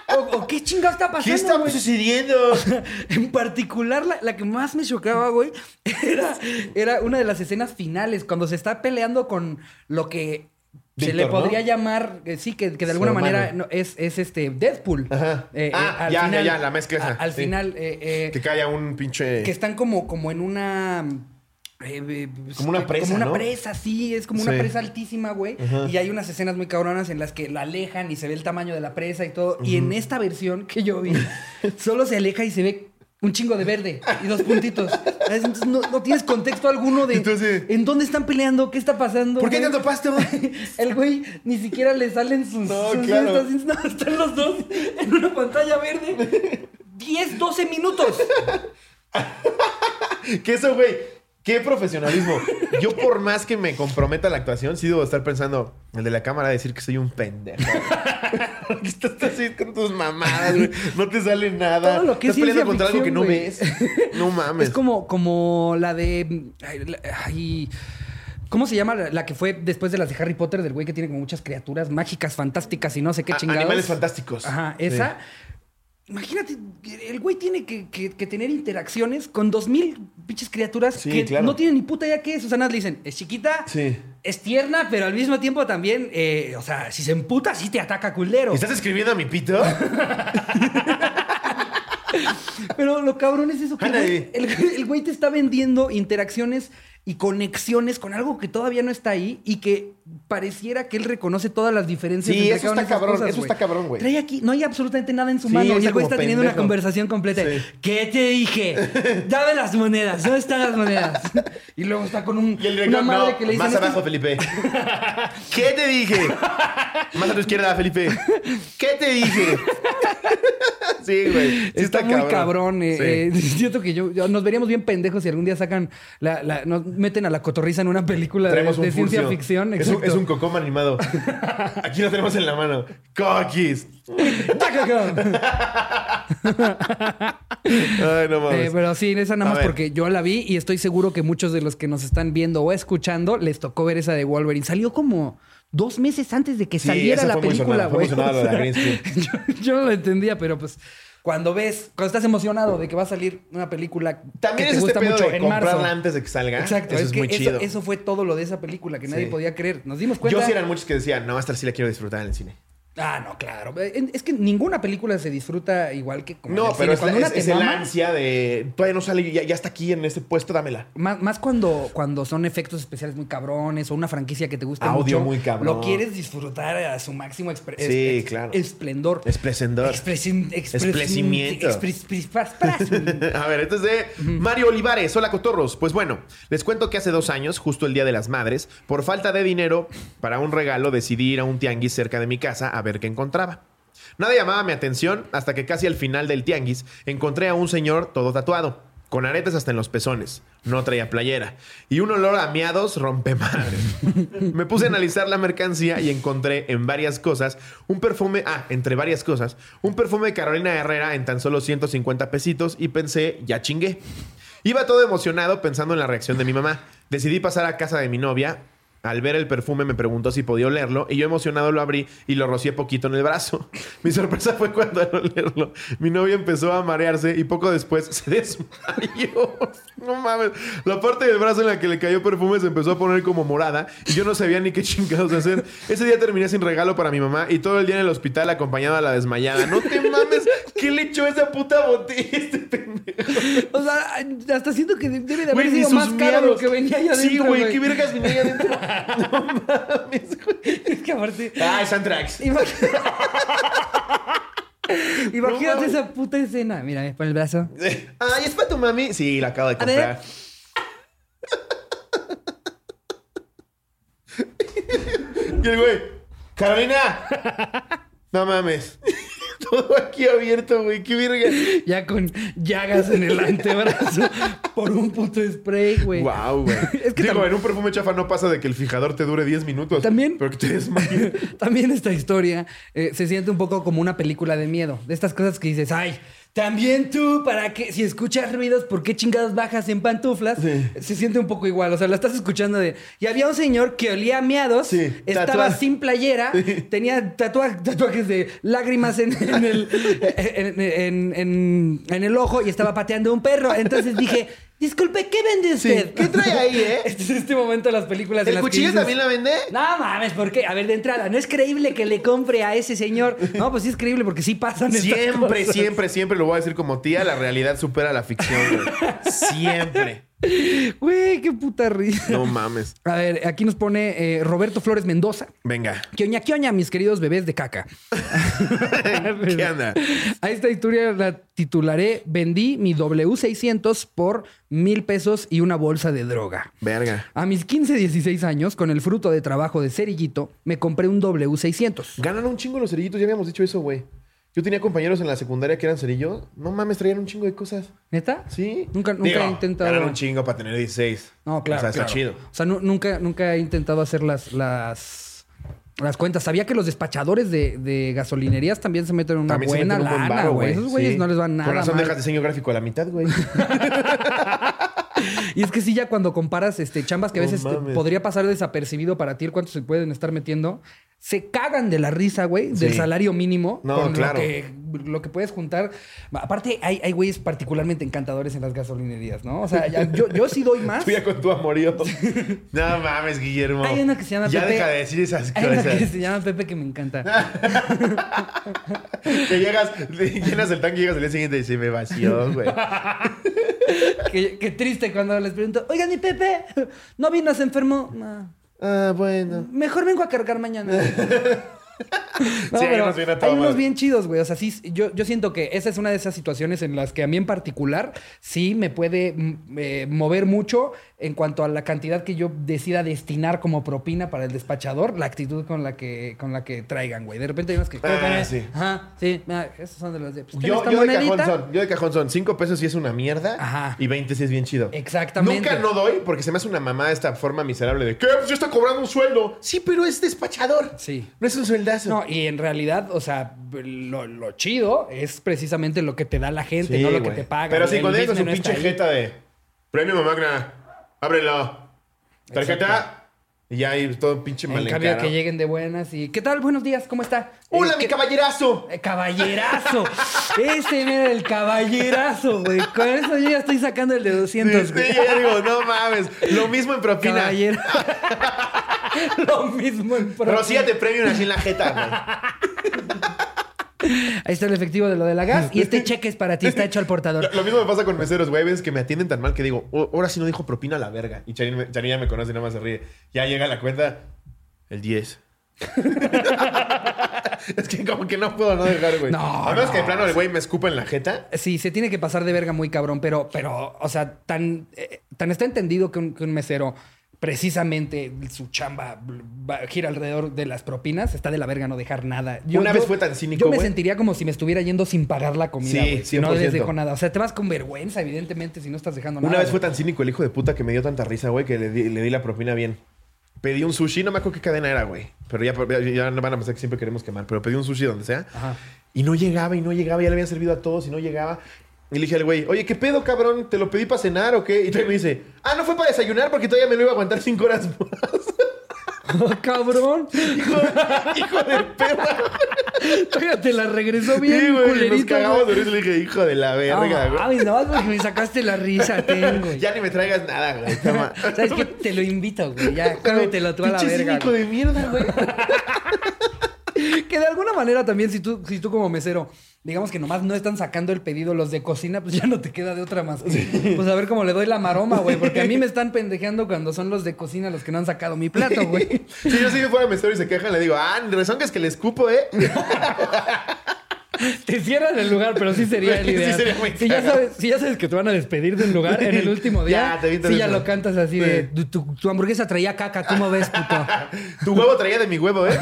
Speaker 1: ¿O, o- o qué chingado está pasando?
Speaker 2: ¿Qué está sucediendo?
Speaker 1: En particular, la, la que más me chocaba, güey, era, era una de las escenas finales, cuando se está peleando con lo que se le podría llamar, eh, sí, que, que de alguna manera no, es, es este Deadpool.
Speaker 2: Ajá.
Speaker 1: Eh,
Speaker 2: Ah,
Speaker 1: al
Speaker 2: ya, ya, ya, la mezcla
Speaker 1: a- al
Speaker 2: sí.
Speaker 1: final, eh, eh,
Speaker 2: Que caiga un pinche.
Speaker 1: que están como, como en una. Eh, eh,
Speaker 2: Como una presa,
Speaker 1: Como una
Speaker 2: ¿no?
Speaker 1: presa, sí, es como una presa altísima, güey.
Speaker 2: Ajá.
Speaker 1: Y hay unas escenas muy cabronas en las que la alejan y se ve el tamaño de la presa y todo. Y en esta versión que yo vi, solo se aleja y se ve un chingo de verde y dos puntitos. Entonces, no, no tienes contexto alguno de
Speaker 2: Entonces-
Speaker 1: en dónde están peleando, qué está pasando.
Speaker 2: ¿Por qué tanto pasto?
Speaker 1: El güey ni siquiera le salen sus.
Speaker 2: No,
Speaker 1: sus
Speaker 2: claro.
Speaker 1: estas, no, están los dos en una pantalla verde. 10, 12 minutos.
Speaker 2: Que eso, güey. Qué profesionalismo. Yo, por más que me comprometa la actuación, sí debo estar pensando, el de la cámara decir que soy un pendejo. Que Estás así con tus mamadas, güey. No te sale nada.
Speaker 1: Todo lo que es
Speaker 2: Estás peleando
Speaker 1: ciencia
Speaker 2: contra algo que no
Speaker 1: ficción,
Speaker 2: ves. No mames.
Speaker 1: Es como, como la de. ay, la- ay, ¿Cómo se llama la, que fue después de las de Harry Potter, del güey que tiene como muchas criaturas mágicas, fantásticas y no sé qué
Speaker 2: A-
Speaker 1: chingados?
Speaker 2: Animales fantásticos.
Speaker 1: Ajá,
Speaker 2: Sí.
Speaker 1: Imagínate, el güey tiene que, que- que tener interacciones con dos mil pinches criaturas
Speaker 2: Sí,
Speaker 1: que
Speaker 2: claro.
Speaker 1: no tienen ni puta idea qué es. O sea, nada, le dicen, es chiquita,
Speaker 2: Sí.
Speaker 1: es tierna, pero al mismo tiempo también, eh, o sea, si se emputa, sí te ataca culero.
Speaker 2: ¿Estás escribiendo a mi pito?
Speaker 1: Pero lo cabrón es eso, que el, el güey te está vendiendo interacciones y conexiones con algo que todavía no está ahí y que pareciera que él reconoce todas las diferencias.
Speaker 2: Sí,
Speaker 1: entre
Speaker 2: eso está cabrón,
Speaker 1: cosas,
Speaker 2: eso está cabrón, güey.
Speaker 1: Trae aquí, no hay absolutamente nada en su
Speaker 2: Sí,
Speaker 1: mano y el güey está teniendo una conversación completa.
Speaker 2: Sí.
Speaker 1: ¿Qué te dije? Dame las monedas, ¿dónde están las monedas? Y luego está con un,
Speaker 2: Y el
Speaker 1: una
Speaker 2: director,
Speaker 1: madre
Speaker 2: no,
Speaker 1: que le dice...
Speaker 2: más abajo, Felipe. ¿Qué te dije? Más a tu izquierda, Felipe. ¿Qué te dije? sí, güey. Sí
Speaker 1: está, muy cabrón. eh, eh, siento que yo, yo- nos veríamos bien pendejos si algún día sacan la, la- nos meten a la cotorriza en una película de, ciencia ficción.
Speaker 2: Es un, es un cocom animado. Aquí lo tenemos en la mano. Cookies. Ay, no mames.
Speaker 1: Eh, pero sí, esa nada más porque yo la vi y estoy seguro que muchos de los que nos están viendo o escuchando les tocó ver esa de Wolverine. Salió como dos meses antes de que
Speaker 2: Sí,
Speaker 1: saliera la película, güey. O
Speaker 2: la
Speaker 1: sea, yo, yo no lo entendía, pero pues cuando ves, cuando estás emocionado de que va a salir una película
Speaker 2: También
Speaker 1: que
Speaker 2: es
Speaker 1: te
Speaker 2: este
Speaker 1: gusta
Speaker 2: pedo
Speaker 1: mucho
Speaker 2: de
Speaker 1: en marzo.
Speaker 2: comprarla antes de que salga.
Speaker 1: Exacto,
Speaker 2: Eso
Speaker 1: es,
Speaker 2: es,
Speaker 1: que
Speaker 2: muy
Speaker 1: eso,
Speaker 2: chido.
Speaker 1: eso fue todo lo de esa película que nadie
Speaker 2: Sí.
Speaker 1: podía creer. Nos dimos cuenta.
Speaker 2: Yo sí eran muchos que decían, no, esta sí la quiero disfrutar en el cine.
Speaker 1: Ah, no, claro. Eh, Es que ninguna película se disfruta igual que como
Speaker 2: No, pero es,
Speaker 1: Cuando
Speaker 2: el ansia de todavía no sale, ya, ya está aquí en este puesto, dámela.
Speaker 1: Más, más cuando, cuando son efectos especiales muy cabrones o una franquicia que te gusta
Speaker 2: Audio
Speaker 1: mucho.
Speaker 2: muy cabrón.
Speaker 1: Lo quieres disfrutar a su máximo expre-
Speaker 2: Sí,
Speaker 1: es-
Speaker 2: claro.
Speaker 1: esplendor.
Speaker 2: Esplendor. Esplecimiento. A ver, esto es de Mario Olivares. Hola, cotorros. Pues bueno, les cuento que hace dos años, justo el Día de las Madres, por falta de dinero para un regalo, decidí ir a un tianguis cerca de mi casa a ver qué encontraba. Nada llamaba mi atención hasta que casi al final del tianguis encontré a un señor todo tatuado, con aretes hasta en los pezones, no traía playera, y un olor a miados rompe madre. Me puse a analizar la mercancía y encontré en varias cosas un perfume, ah, entre varias cosas, un perfume de Carolina Herrera en tan solo 150 pesitos y pensé, ya chingué. Iba todo emocionado pensando en la reacción de mi mamá. Decidí pasar a casa de mi novia. Al ver el perfume me preguntó si podía olerlo y yo emocionado lo abrí y lo rocié poquito en el brazo. Mi sorpresa fue cuando al olerlo mi novia empezó a marearse y poco después se desmayó. No mames. La parte del brazo en la que le cayó perfume se empezó a poner como morada y yo no sabía ni qué chingados hacer. Ese día terminé sin regalo para mi mamá y todo el día en el hospital acompañado a la desmayada. No te mames. ¿Qué le echó esa puta botella este?
Speaker 1: O sea, hasta siento que debe de haber
Speaker 2: Güey,
Speaker 1: sido más caro lo que venía ahí adentro.
Speaker 2: Sí, güey, qué vergas venía ahí adentro. No mames, güey.
Speaker 1: Es que aparte.
Speaker 2: Ah, Antrax.
Speaker 1: Imagínate, Imagínate
Speaker 2: mames.
Speaker 1: esa puta escena. Mira, eh, por el brazo.
Speaker 2: Ay, es para tu mami. Sí, la acabo de comprar. y el güey, Carolina. No mames. Todo aquí abierto, güey. Qué verga.
Speaker 1: Ya con llagas en el antebrazo por un puto spray, güey.
Speaker 2: Wow, güey.
Speaker 1: Es que
Speaker 2: Digo, en un perfume chafa no pasa de que el fijador te dure 10 minutos.
Speaker 1: También-
Speaker 2: Pero que te desmayes.
Speaker 1: También esta historia eh, se siente un poco como una película de miedo. De estas cosas que dices, ay, también tú, ¿para qué? Si escuchas ruidos, ¿por qué chingados bajas en pantuflas?
Speaker 2: Sí.
Speaker 1: Se siente un poco igual. O sea, la estás escuchando de. Y había un señor que olía a miados,
Speaker 2: Sí,
Speaker 1: estaba sin playera, tenía tatua- tatuajes de lágrimas en, en el, en, en- en- en el ojo y estaba pateando un perro. Entonces dije. Disculpe, ¿qué vende
Speaker 2: Sí.
Speaker 1: usted?
Speaker 2: ¿Qué trae ahí, eh?
Speaker 1: Este es este momento de las películas en
Speaker 2: ¿El
Speaker 1: las que
Speaker 2: cuchillo
Speaker 1: dices-
Speaker 2: también la vende?
Speaker 1: no mames, ¿por qué? A ver, de entrada, no es creíble que le compre a ese señor. No, pues sí es creíble porque sí pasan estas
Speaker 2: Siempre,
Speaker 1: cosas.
Speaker 2: siempre, siempre lo voy a decir como tía, la realidad supera la ficción, güey. Siempre.
Speaker 1: Güey, qué puta risa.
Speaker 2: No mames.
Speaker 1: A ver, aquí nos pone eh, Roberto Flores Mendoza.
Speaker 2: Venga.
Speaker 1: Kioña, kioña, mis queridos bebés de caca.
Speaker 2: ¿Qué anda?
Speaker 1: A esta historia la titularé Vendí mi W600 por mil pesos y una bolsa de droga.
Speaker 2: Verga.
Speaker 1: A mis 15, 16 años, con el fruto de trabajo de cerillito, me compré un W600.
Speaker 2: Ganan un chingo los cerillitos, ya habíamos dicho eso, güey. Yo tenía compañeros en la secundaria que eran cerillos. No mames, traían un chingo de cosas.
Speaker 1: ¿Neta?
Speaker 2: Sí.
Speaker 1: Nunca, nunca
Speaker 2: Digo,
Speaker 1: he intentado.
Speaker 2: Ganan un chingo para tener 16.
Speaker 1: No, claro.
Speaker 2: O sea, está chido.
Speaker 1: O sea, nu- nunca, nunca he intentado hacer las, las, las cuentas. Sabía que los despachadores de, de gasolinerías también se meten una
Speaker 2: También se
Speaker 1: buena
Speaker 2: meten un
Speaker 1: lana, güey. Esos güeyes
Speaker 2: Sí.
Speaker 1: no les van nada
Speaker 2: Con razón
Speaker 1: mal.
Speaker 2: dejas diseño gráfico a la mitad, güey.
Speaker 1: Y es que sí, ya cuando comparas este, chambas que a
Speaker 2: No
Speaker 1: veces te-
Speaker 2: mames.
Speaker 1: podría pasar desapercibido para ti el cuánto se pueden estar metiendo, se cagan de la risa, güey, del salario mínimo.
Speaker 2: No,
Speaker 1: con
Speaker 2: claro.
Speaker 1: Lo que, lo que puedes juntar. Aparte, hay, hay güeyes particularmente encantadores en las gasolinerías, ¿no? O sea, ya- yo, yo sí doy más.
Speaker 2: Tú ya con tu amorío. no mames, Guillermo.
Speaker 1: Hay una que se llama
Speaker 2: Ya
Speaker 1: Pepe.
Speaker 2: deja de decir esas
Speaker 1: Hay una
Speaker 2: cosas.
Speaker 1: que se llama Pepe que me encanta.
Speaker 2: Que llegas, llenas el tanque y llegas al día siguiente y se me vació, güey.
Speaker 1: Qué, qué triste cuando les pregunto, oigan, mi Pepe, ¿no vino, se enfermó? No.
Speaker 2: Ah, bueno.
Speaker 1: Mejor vengo a cargar mañana. No,
Speaker 2: Sí, hay unos bien a toda
Speaker 1: hay unos bien chidos, güey. O sea, sí, yo, yo siento que esa es una de esas situaciones en las que a mí en particular sí me puede mm, eh, mover mucho en cuanto a la cantidad que yo decida destinar como propina para el despachador, la actitud con la que, con la que traigan, güey. De repente hay unos que...
Speaker 2: Ah, sí.
Speaker 1: Ajá, sí. esos son de los de... pues, ¿tienes
Speaker 2: Yo, de cajón son, yo de cajón son 5 pesos si es una mierda
Speaker 1: Ajá.
Speaker 2: y 20 si es bien chido.
Speaker 1: Exactamente.
Speaker 2: Nunca no doy porque se me hace una mamá esta forma miserable de ¿Qué? Pues yo estoy cobrando un sueldo. Sí, pero es despachador.
Speaker 1: Sí.
Speaker 2: No es un sueldazo.
Speaker 1: No, y en realidad, o sea, lo, lo chido es precisamente lo que te da la gente,
Speaker 2: Sí,
Speaker 1: no lo que te paga.
Speaker 2: Pero sí,
Speaker 1: El
Speaker 2: cuando
Speaker 1: business no
Speaker 2: pinche jeta de Premio Magna, ábrelo. Tarjeta.
Speaker 1: Exacto.
Speaker 2: Y ya hay todo un pinche
Speaker 1: En cambio, que lleguen de buenas y... ¿Qué tal? Buenos días, ¿cómo está?
Speaker 2: ¡Hola,
Speaker 1: Eh,
Speaker 2: mi
Speaker 1: ¿qué-
Speaker 2: caballerazo!
Speaker 1: Eh, caballerazo. Ese era el caballerazo, güey. Con eso yo ya estoy sacando el de 200,
Speaker 2: Sí,
Speaker 1: güey.
Speaker 2: sí, ya digo, no mames. Lo mismo en propina.
Speaker 1: Caballero. Lo mismo en propina.
Speaker 2: Rocíate premio así en la jeta, güey.
Speaker 1: Ahí está el efectivo de lo de la gas y este cheque es para ti, está hecho al portador.
Speaker 2: Lo, lo mismo me pasa con meseros, güey. A veces que me atienden tan mal que digo, "Oh, ahora sí no dijo propina a la verga. Y Charín, me- Charín ya me conoce y nada más se ríe. Ya llega la cuenta, el 10. es que como que no puedo no dejar, güey.
Speaker 1: No,
Speaker 2: A menos que de
Speaker 1: no,
Speaker 2: plano el güey me escupa en la jeta.
Speaker 1: Sí, se tiene que pasar de verga muy cabrón, pero, pero o sea, tan, eh, tan está entendido que un, que un mesero, precisamente su chamba gira alrededor de las propinas, está de la verga no dejar nada.
Speaker 2: Una vez fue tan cínico,
Speaker 1: Yo me sentiría como si me estuviera yendo sin pagar la comida,
Speaker 2: Sí,
Speaker 1: güey. si no
Speaker 2: 100%.
Speaker 1: les dejo nada. O sea, te vas con vergüenza, evidentemente, si no estás dejando nada.
Speaker 2: Una vez fue tan cínico el hijo de puta que me dio tanta risa, güey, que le di, le di la propina bien. Pedí un sushi, no me acuerdo qué cadena era, güey. Pero ya, ya, van a pensar que siempre queremos quemar. Pero pedí un sushi donde sea.
Speaker 1: Ajá.
Speaker 2: Y no llegaba y no llegaba. Ya le habían servido a todos y no llegaba. Y le dije al güey, oye, ¿qué pedo, cabrón? ¿Te lo pedí para cenar o qué? Y todavía me dice, ah, no fue para desayunar porque todavía me lo iba a aguantar cinco horas más.
Speaker 1: cabrón.
Speaker 2: hijo, hijo de perra.
Speaker 1: Todavía te la regresó bien,
Speaker 2: Sí, güey. Nos
Speaker 1: culerito.
Speaker 2: cagamos
Speaker 1: güey.
Speaker 2: de risa. Le dije, hijo de la verga,
Speaker 1: No,
Speaker 2: güey.
Speaker 1: mames, no, porque me sacaste la risa, tengo.
Speaker 2: Ya ni me traigas nada, güey. Toma.
Speaker 1: ¿Sabes qué? Te lo invito, güey. Ya, cómetelo tú a la
Speaker 2: Pinche
Speaker 1: verga.
Speaker 2: cínico
Speaker 1: güey.
Speaker 2: de mierda, güey.
Speaker 1: Que de alguna manera también, si tú, si tú como mesero, digamos que nomás no están sacando el pedido los de cocina, pues ya no te queda de otra más. que, Pues a ver cómo le doy la maroma, güey. Porque a mí me están pendejeando cuando son los de cocina los que no han sacado mi plato, güey.
Speaker 2: Si yo sí fuera mesero y se quejan, le digo, ah, razón que es que le escupo, ¿eh?
Speaker 1: Te cierran el lugar, pero sí sería el
Speaker 2: Sí
Speaker 1: ideal.
Speaker 2: sería muy
Speaker 1: si, ya sabes, si ya sabes que te van a despedir del lugar en el último día,
Speaker 2: Ya,
Speaker 1: sí ya lo cantas así
Speaker 2: Sí.
Speaker 1: de tu, tu- tu hamburguesa traía caca, ¿cómo ves, puto?
Speaker 2: Tu huevo traía de mi huevo, ¿eh?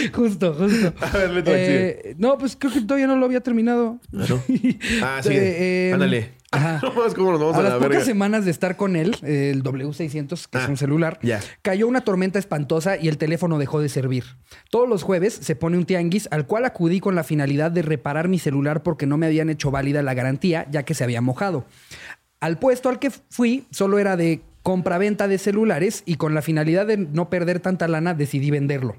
Speaker 1: Justo, justo.
Speaker 2: A ver, le toca,
Speaker 1: Eh, no, pues creo que todavía no lo había terminado.
Speaker 2: Claro. Ah, sigue.
Speaker 1: eh,
Speaker 2: Ándale.
Speaker 1: Ajá.
Speaker 2: No mames, cómo nos vamos
Speaker 1: a
Speaker 2: a,
Speaker 1: las
Speaker 2: la
Speaker 1: pocas
Speaker 2: verga.
Speaker 1: semanas de estar con él, el W600, que es
Speaker 2: Ah,
Speaker 1: un celular, cayó una tormenta espantosa y el teléfono dejó de servir. Todos los jueves se pone un tianguis al cual acudí con la finalidad de reparar mi celular porque no me habían hecho válida la garantía ya que se había mojado. Al puesto al que fui solo era de compra-venta de celulares y con la finalidad de no perder tanta lana decidí venderlo.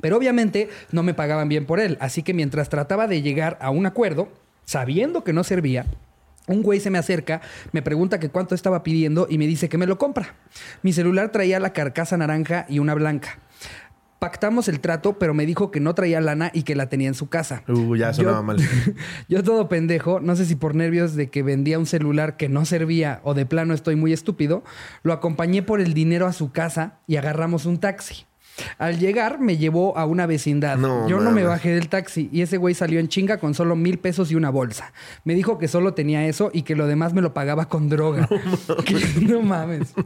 Speaker 1: Pero obviamente no me pagaban bien por él, así que mientras trataba de llegar a un acuerdo, sabiendo que no servía, un güey se me acerca, me pregunta que cuánto estaba pidiendo y me dice que me lo compra. Mi celular traía la carcasa naranja y una blanca. Pactamos el trato, pero me dijo que no traía lana y que la tenía en su casa.
Speaker 2: Uh, ya sonaba
Speaker 1: Yo-
Speaker 2: mal.
Speaker 1: Yo todo pendejo, no sé si por nervios de que vendía un celular que no servía o de plano estoy muy estúpido, lo acompañé por el dinero a su casa y agarramos un taxi. Al llegar me llevó a una vecindad.
Speaker 2: No,
Speaker 1: Yo no me bajé del taxi y ese güey salió en chinga con solo mil pesos y una bolsa. Me dijo que solo tenía eso y que lo demás me lo pagaba con droga. No mames.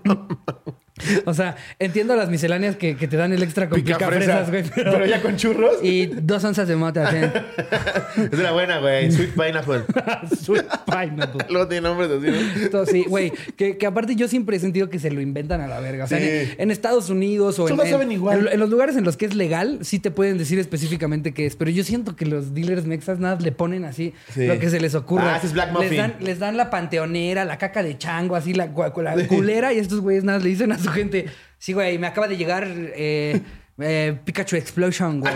Speaker 1: O sea, entiendo las misceláneas que, que te dan el extra con
Speaker 2: Picafresa.
Speaker 1: picafresas, güey.
Speaker 2: Pero... ya con churros.
Speaker 1: Y dos onzas de mota. ¿sí?
Speaker 2: Es la buena, güey. Sweet pineapple.
Speaker 1: Sweet pineapple.
Speaker 2: Luego tiene nombres así, ¿no?
Speaker 1: Entonces, sí, güey. Que, que aparte yo siempre he sentido que se lo inventan a la verga. O sea,
Speaker 2: Sí.
Speaker 1: en, en Estados Unidos o en,
Speaker 2: Todos
Speaker 1: en-
Speaker 2: saben igual.
Speaker 1: en- en los lugares en los que es legal, sí te pueden decir específicamente qué es. Pero yo siento que los dealers mexas nada le ponen así
Speaker 2: Sí.
Speaker 1: lo que se les ocurra.
Speaker 2: Ah, ese es Black
Speaker 1: les dan, les dan la panteonera, la caca de chango, así, la, culera. Y estos güeyes nada le dicen a su su gente. Sí, güey, me acaba de llegar eh, eh, Pikachu Explosion, güey.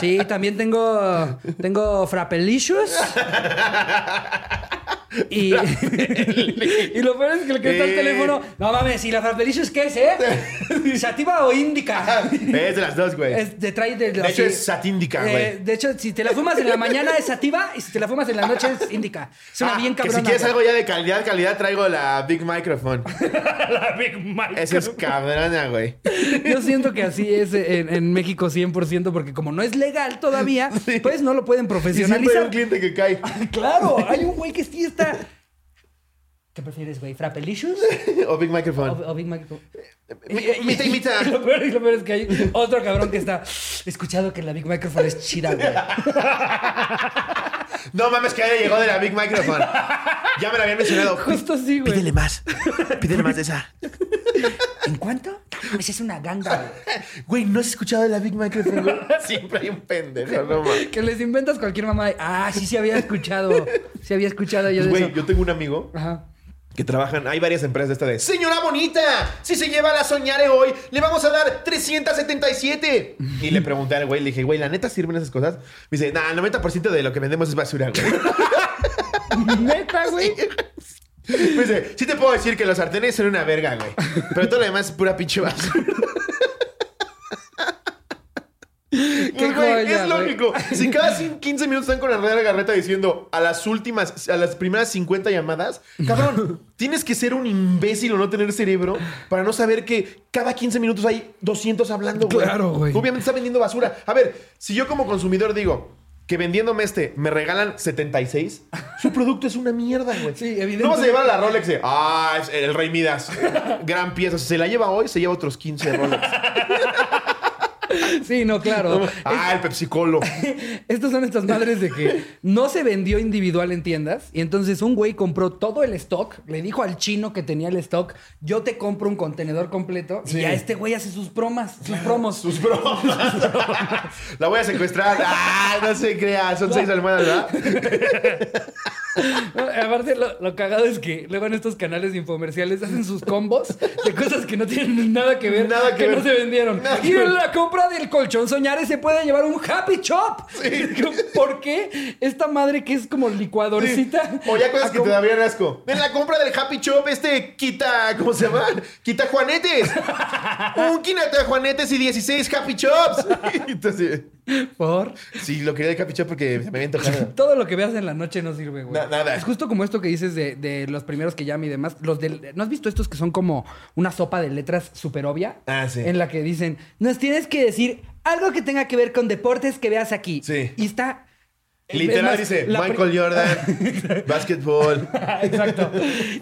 Speaker 1: Sí, también tengo, tengo Frappelicious. Y, y lo peor es que el que está al
Speaker 2: Eh.
Speaker 1: teléfono, no mames, ¿y la Frappelicious qué es, eh? ¿Sativa o Indica?
Speaker 2: Es de las dos, güey.
Speaker 1: Es de, trae de,
Speaker 2: De hecho, es satíndica, güey.
Speaker 1: Eh, de hecho, si te la fumas en la mañana es sativa y si te la fumas en la noche es indica. Es una
Speaker 2: Ah,
Speaker 1: bien
Speaker 2: que
Speaker 1: cabrona.
Speaker 2: si quieres
Speaker 1: güey.
Speaker 2: algo ya de calidad, calidad, traigo la Big Microphone.
Speaker 1: la Big Mike.
Speaker 2: Esa es cabrona, güey.
Speaker 1: Yo siento que así es en, en México 100% porque como no es legal todavía, pues no lo pueden
Speaker 2: Y siempre hay
Speaker 1: profesionalizar.
Speaker 2: un cliente que cae.
Speaker 1: Claro, hay un güey que sí está... ¿Qué prefieres, güey? ¿Frappelicious
Speaker 2: o Big Microphone.
Speaker 1: o, o Big Mac?
Speaker 2: Mi- Imita, imita.
Speaker 1: Y lo, peor, y lo peor es que hay otro cabrón que está... He escuchado que la Big Microphone es chida, güey.
Speaker 2: No mames, que ya llegó de la Big Microphone. Ya me la habían mencionado.
Speaker 1: Justo así, güey.
Speaker 2: Pídele más. Pídele más de esa.
Speaker 1: ¿En cuánto? Es una ganga, güey.
Speaker 2: Güey, ¿no has escuchado de la Big Microphone, güey? Siempre hay un pendejo, no mames.
Speaker 1: Que les inventas cualquier mamá. Ah, sí, sí había escuchado. Sí había escuchado yo
Speaker 2: Pues,
Speaker 1: de
Speaker 2: güey,
Speaker 1: eso.
Speaker 2: yo tengo un amigo
Speaker 1: Ajá.
Speaker 2: Que trabajan, hay varias empresas de esta de Señora bonita, si se lleva la soñare hoy, le vamos a dar 377. Y le pregunté al güey, le dije, güey, ¿la neta sirven esas cosas? Me dice, nah, el 90% de lo que vendemos es basura, güey.
Speaker 1: Neta, güey.
Speaker 2: Me dice, sí te puedo decir que los sartenes son una verga, güey. Pero todo lo demás es pura pinche basura.
Speaker 1: Qué
Speaker 2: güey,
Speaker 1: joya,
Speaker 2: es
Speaker 1: güey.
Speaker 2: lógico. Si cada cin- 15 minutos están con la real garreta diciendo a las últimas, a las primeras 50 llamadas, cabrón, tienes que ser un imbécil o no tener cerebro para no saber que cada 15 minutos hay 200 hablando, güey.
Speaker 1: Claro, güey.
Speaker 2: Obviamente está vendiendo basura. A ver, si yo como consumidor digo que vendiéndome este me regalan 76, su producto es una mierda, güey.
Speaker 1: Sí, evidentemente.
Speaker 2: No vas a llevar a la Rolex de, ah, es el Rey Midas. Gran pieza. Si se la lleva hoy, se lleva otros 15 Rolex.
Speaker 1: Sí, no, claro.
Speaker 2: Ah, el Pepsi Colo.
Speaker 1: Estas son estas madres de que no se vendió individual en tiendas y entonces un güey compró todo el stock, le dijo al chino que tenía el stock, yo te compro un contenedor completo
Speaker 2: Sí.
Speaker 1: y a este güey hace sus promas, sus promos.
Speaker 2: Sus bromas. La voy a secuestrar. Ah, no se crea. Son seis almohadas, ¿verdad?
Speaker 1: No, Aparte, lo, lo cagado es que luego en estos canales infomerciales hacen sus combos de cosas que no tienen nada que ver,
Speaker 2: Nada que
Speaker 1: que,
Speaker 2: ver.
Speaker 1: no se vendieron.
Speaker 2: Nada que
Speaker 1: y
Speaker 2: ver.
Speaker 1: la compra del colchón soñares se puede llevar un Happy Chop. ¿Por qué esta madre que es como licuadorcita?
Speaker 2: O ya cosas
Speaker 1: a
Speaker 2: que te darían asco. En la compra del Happy Shop, este quita, ¿cómo se llama? Quita Juanetes. Un quita Juanetes y 16 Happy Chops. Entonces,
Speaker 1: Por
Speaker 2: sí, lo quería de Happy Shop porque me había antojado.
Speaker 1: todo lo que veas en la noche no sirve, güey.
Speaker 2: Na- nada.
Speaker 1: Es justo como esto que dices de, de los primeros que llaman y demás. Los del, ¿No has visto estos que son como una sopa de letras súper obvia?
Speaker 2: Ah, sí.
Speaker 1: En la que dicen, nos tienes que decir algo que tenga que ver con deportes que veas aquí.
Speaker 2: Sí.
Speaker 1: Y está... es
Speaker 2: Literal
Speaker 1: más,
Speaker 2: dice Michael Jordan, basketball.
Speaker 1: Exacto.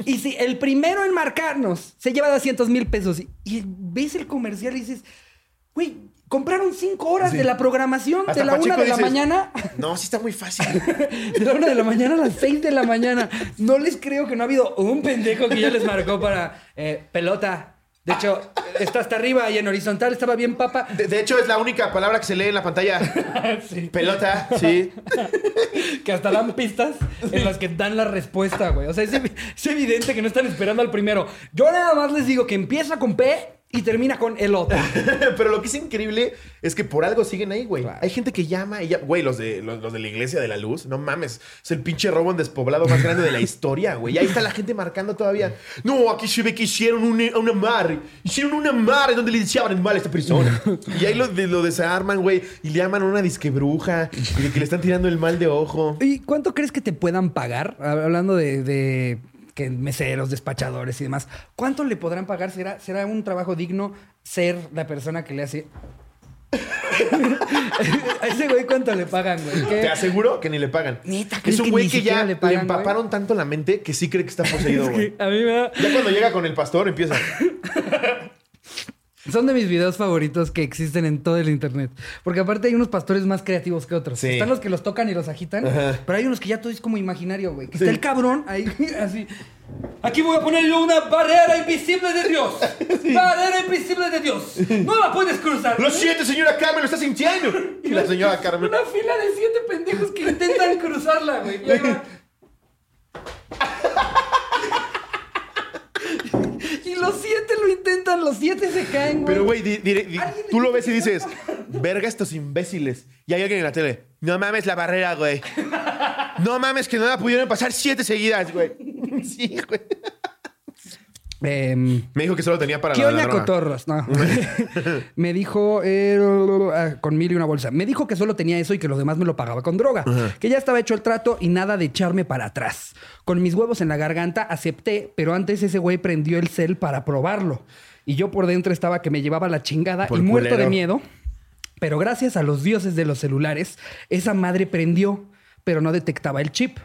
Speaker 1: Y si el primero en marcarnos se lleva 200 mil pesos y, y ves el comercial y dices, güey, compraron cinco horas
Speaker 2: Sí.
Speaker 1: de la programación
Speaker 2: Hasta
Speaker 1: de la
Speaker 2: Pacheco
Speaker 1: una de la mañana.
Speaker 2: No, sí está muy fácil.
Speaker 1: De la una de la mañana a las 6 de la mañana. No les creo que no ha habido un pendejo que ya les marcó para eh, pelota. De hecho, está hasta arriba y en horizontal estaba bien papa.
Speaker 2: De, de hecho, es la única palabra que se lee en la pantalla.
Speaker 1: Sí.
Speaker 2: Pelota, sí.
Speaker 1: Que hasta dan pistas en las que dan la respuesta, güey. O sea, es, es evidente que no están esperando al primero. Yo nada más les digo que empieza con P y termina con el otro.
Speaker 2: Pero lo que es increíble es que por algo siguen ahí, güey.
Speaker 1: Claro.
Speaker 2: Hay gente que llama y ya. Güey, los de, los, los de la Iglesia de la Luz, no mames. Es el pinche robo en despoblado más grande de la historia, güey. Y ahí está la gente marcando todavía. No, aquí se ve que hicieron un, un amarre. Hicieron un amarre donde le deseaban mal a esta persona. Y ahí lo, de- lo desarman, güey. Y le llaman a una disque bruja. Y de que le están tirando el mal de ojo.
Speaker 1: ¿Y cuánto crees que te puedan pagar? Hablando de, de que meseros, despachadores y demás. ¿Cuánto le podrán pagar? ¿Será, será un trabajo digno ser la persona que le hace? a ese güey cuánto le pagan, güey. ¿Qué?
Speaker 2: Te aseguro que ni le pagan.
Speaker 1: Neta, ¿crees
Speaker 2: es un güey que ya
Speaker 1: le
Speaker 2: empaparon tanto la mente que sí cree que está poseído, güey.
Speaker 1: A mí me da...
Speaker 2: Ya cuando llega con el pastor empieza.
Speaker 1: Son de mis videos favoritos que existen en todo el internet. Porque aparte hay unos pastores más creativos que otros.
Speaker 2: Sí.
Speaker 1: Están los que los tocan y los agitan.
Speaker 2: Ajá.
Speaker 1: Pero hay unos que ya todo es como imaginario, güey. Que
Speaker 2: Sí.
Speaker 1: está el cabrón ahí, así. Aquí voy a poner yo una barrera invisible de Dios. Barrera invisible de Dios. No la puedes cruzar.
Speaker 2: Lo siento, señora Carmen, lo está sintiendo. Y la señora Carmen.
Speaker 1: Una fila de siete pendejos que intentan cruzarla, güey. Y ahí va. Y los siete lo intentan, los siete se caen, güey.
Speaker 2: Pero, güey, di- di- di-
Speaker 1: Alguien
Speaker 2: tú lo ves y
Speaker 1: dice,
Speaker 2: dices, verga estos imbéciles. Y hay alguien en la tele, no mames la barrera, güey. No mames que no la pudieron pasar siete seguidas, güey. Sí, güey.
Speaker 1: Em,
Speaker 2: Me dijo que solo tenía para
Speaker 1: ¿Qué
Speaker 2: la,
Speaker 1: cotorros? No. me dijo, eh, ah, con mil y una bolsa. Me dijo que solo tenía eso y que lo demás me lo pagaba con droga. Que ya estaba hecho el trato y nada de echarme para atrás. Con mis huevos en la garganta acepté, pero antes ese güey prendió el cel para probarlo. Y yo por dentro estaba que me llevaba la chingada
Speaker 2: Por
Speaker 1: y muerto
Speaker 2: culero.
Speaker 1: de miedo. Pero gracias a los dioses de los celulares, esa madre prendió, pero no detectaba el chip.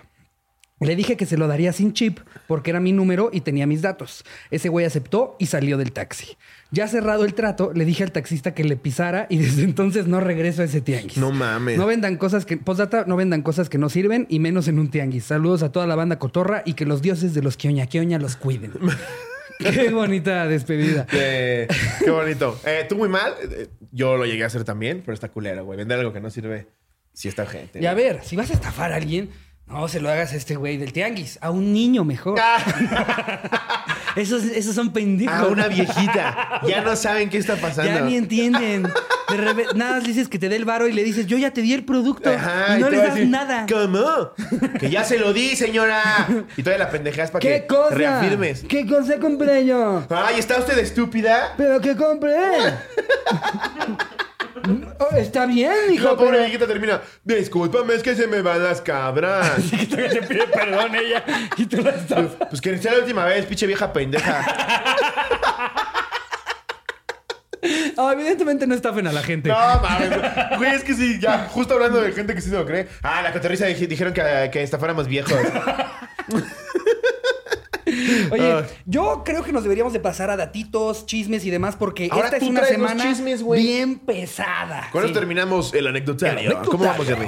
Speaker 1: Le dije que se lo daría sin chip porque era mi número y tenía mis datos. Ese güey aceptó y salió del taxi. Ya cerrado el trato, le dije al taxista que le pisara y desde entonces no regreso a ese tianguis.
Speaker 2: No mames.
Speaker 1: No vendan cosas que, postdata, no vendan cosas que no sirven y menos en un tianguis. Saludos a toda la banda cotorra y que los dioses de los quioña quioña los cuiden. Qué bonita despedida.
Speaker 2: Eh, qué bonito. Eh, tú muy mal. Eh, yo lo llegué a hacer también, pero está culero, güey. Vender algo que no sirve. Sí está gente.
Speaker 1: Y a ver, si vas a estafar a alguien, no se lo hagas a este güey del tianguis, a un niño mejor. Esos, esos son pendejos.
Speaker 2: A una viejita. Ya no saben qué está pasando.
Speaker 1: Ya ni entienden. De repente, nada más dices que te dé el varo y le dices, yo ya te di el producto.
Speaker 2: Ajá,
Speaker 1: y no
Speaker 2: va a
Speaker 1: das
Speaker 2: decir,
Speaker 1: nada.
Speaker 2: ¿Cómo? Que ya se lo di, señora. Y todavía la pendejas para
Speaker 1: ¿Qué
Speaker 2: que
Speaker 1: cosa?
Speaker 2: reafirmes.
Speaker 1: ¿Qué cosa compré yo?
Speaker 2: Ay, ¿está usted estúpida?
Speaker 1: ¿Pero qué compré? Oh, Está bien, hijo,
Speaker 2: la pobre
Speaker 1: pero...
Speaker 2: viejita termina. Discúlpame, es que se me van las cabras.
Speaker 1: Y todavía te pide perdón ella y tú la estafas.
Speaker 2: Pues que sea la última vez, pinche vieja pendeja.
Speaker 1: Ah, evidentemente no estafen a la gente.
Speaker 2: No, mames. Güey, es que sí, ya, justo hablando de gente que sí se lo cree. Ah, la cotorriza dij- dijeron que, que estafáramos viejos.
Speaker 1: Oye,
Speaker 2: Ay.
Speaker 1: yo creo que nos deberíamos de pasar a datitos, chismes y demás porque
Speaker 2: Ahora
Speaker 1: esta es una semana
Speaker 2: chismes,
Speaker 1: bien pesada.
Speaker 2: Con
Speaker 1: Sí.
Speaker 2: eso terminamos el anecdotario.
Speaker 1: El anecdotario.
Speaker 2: ¿Cómo vamos, Jerry?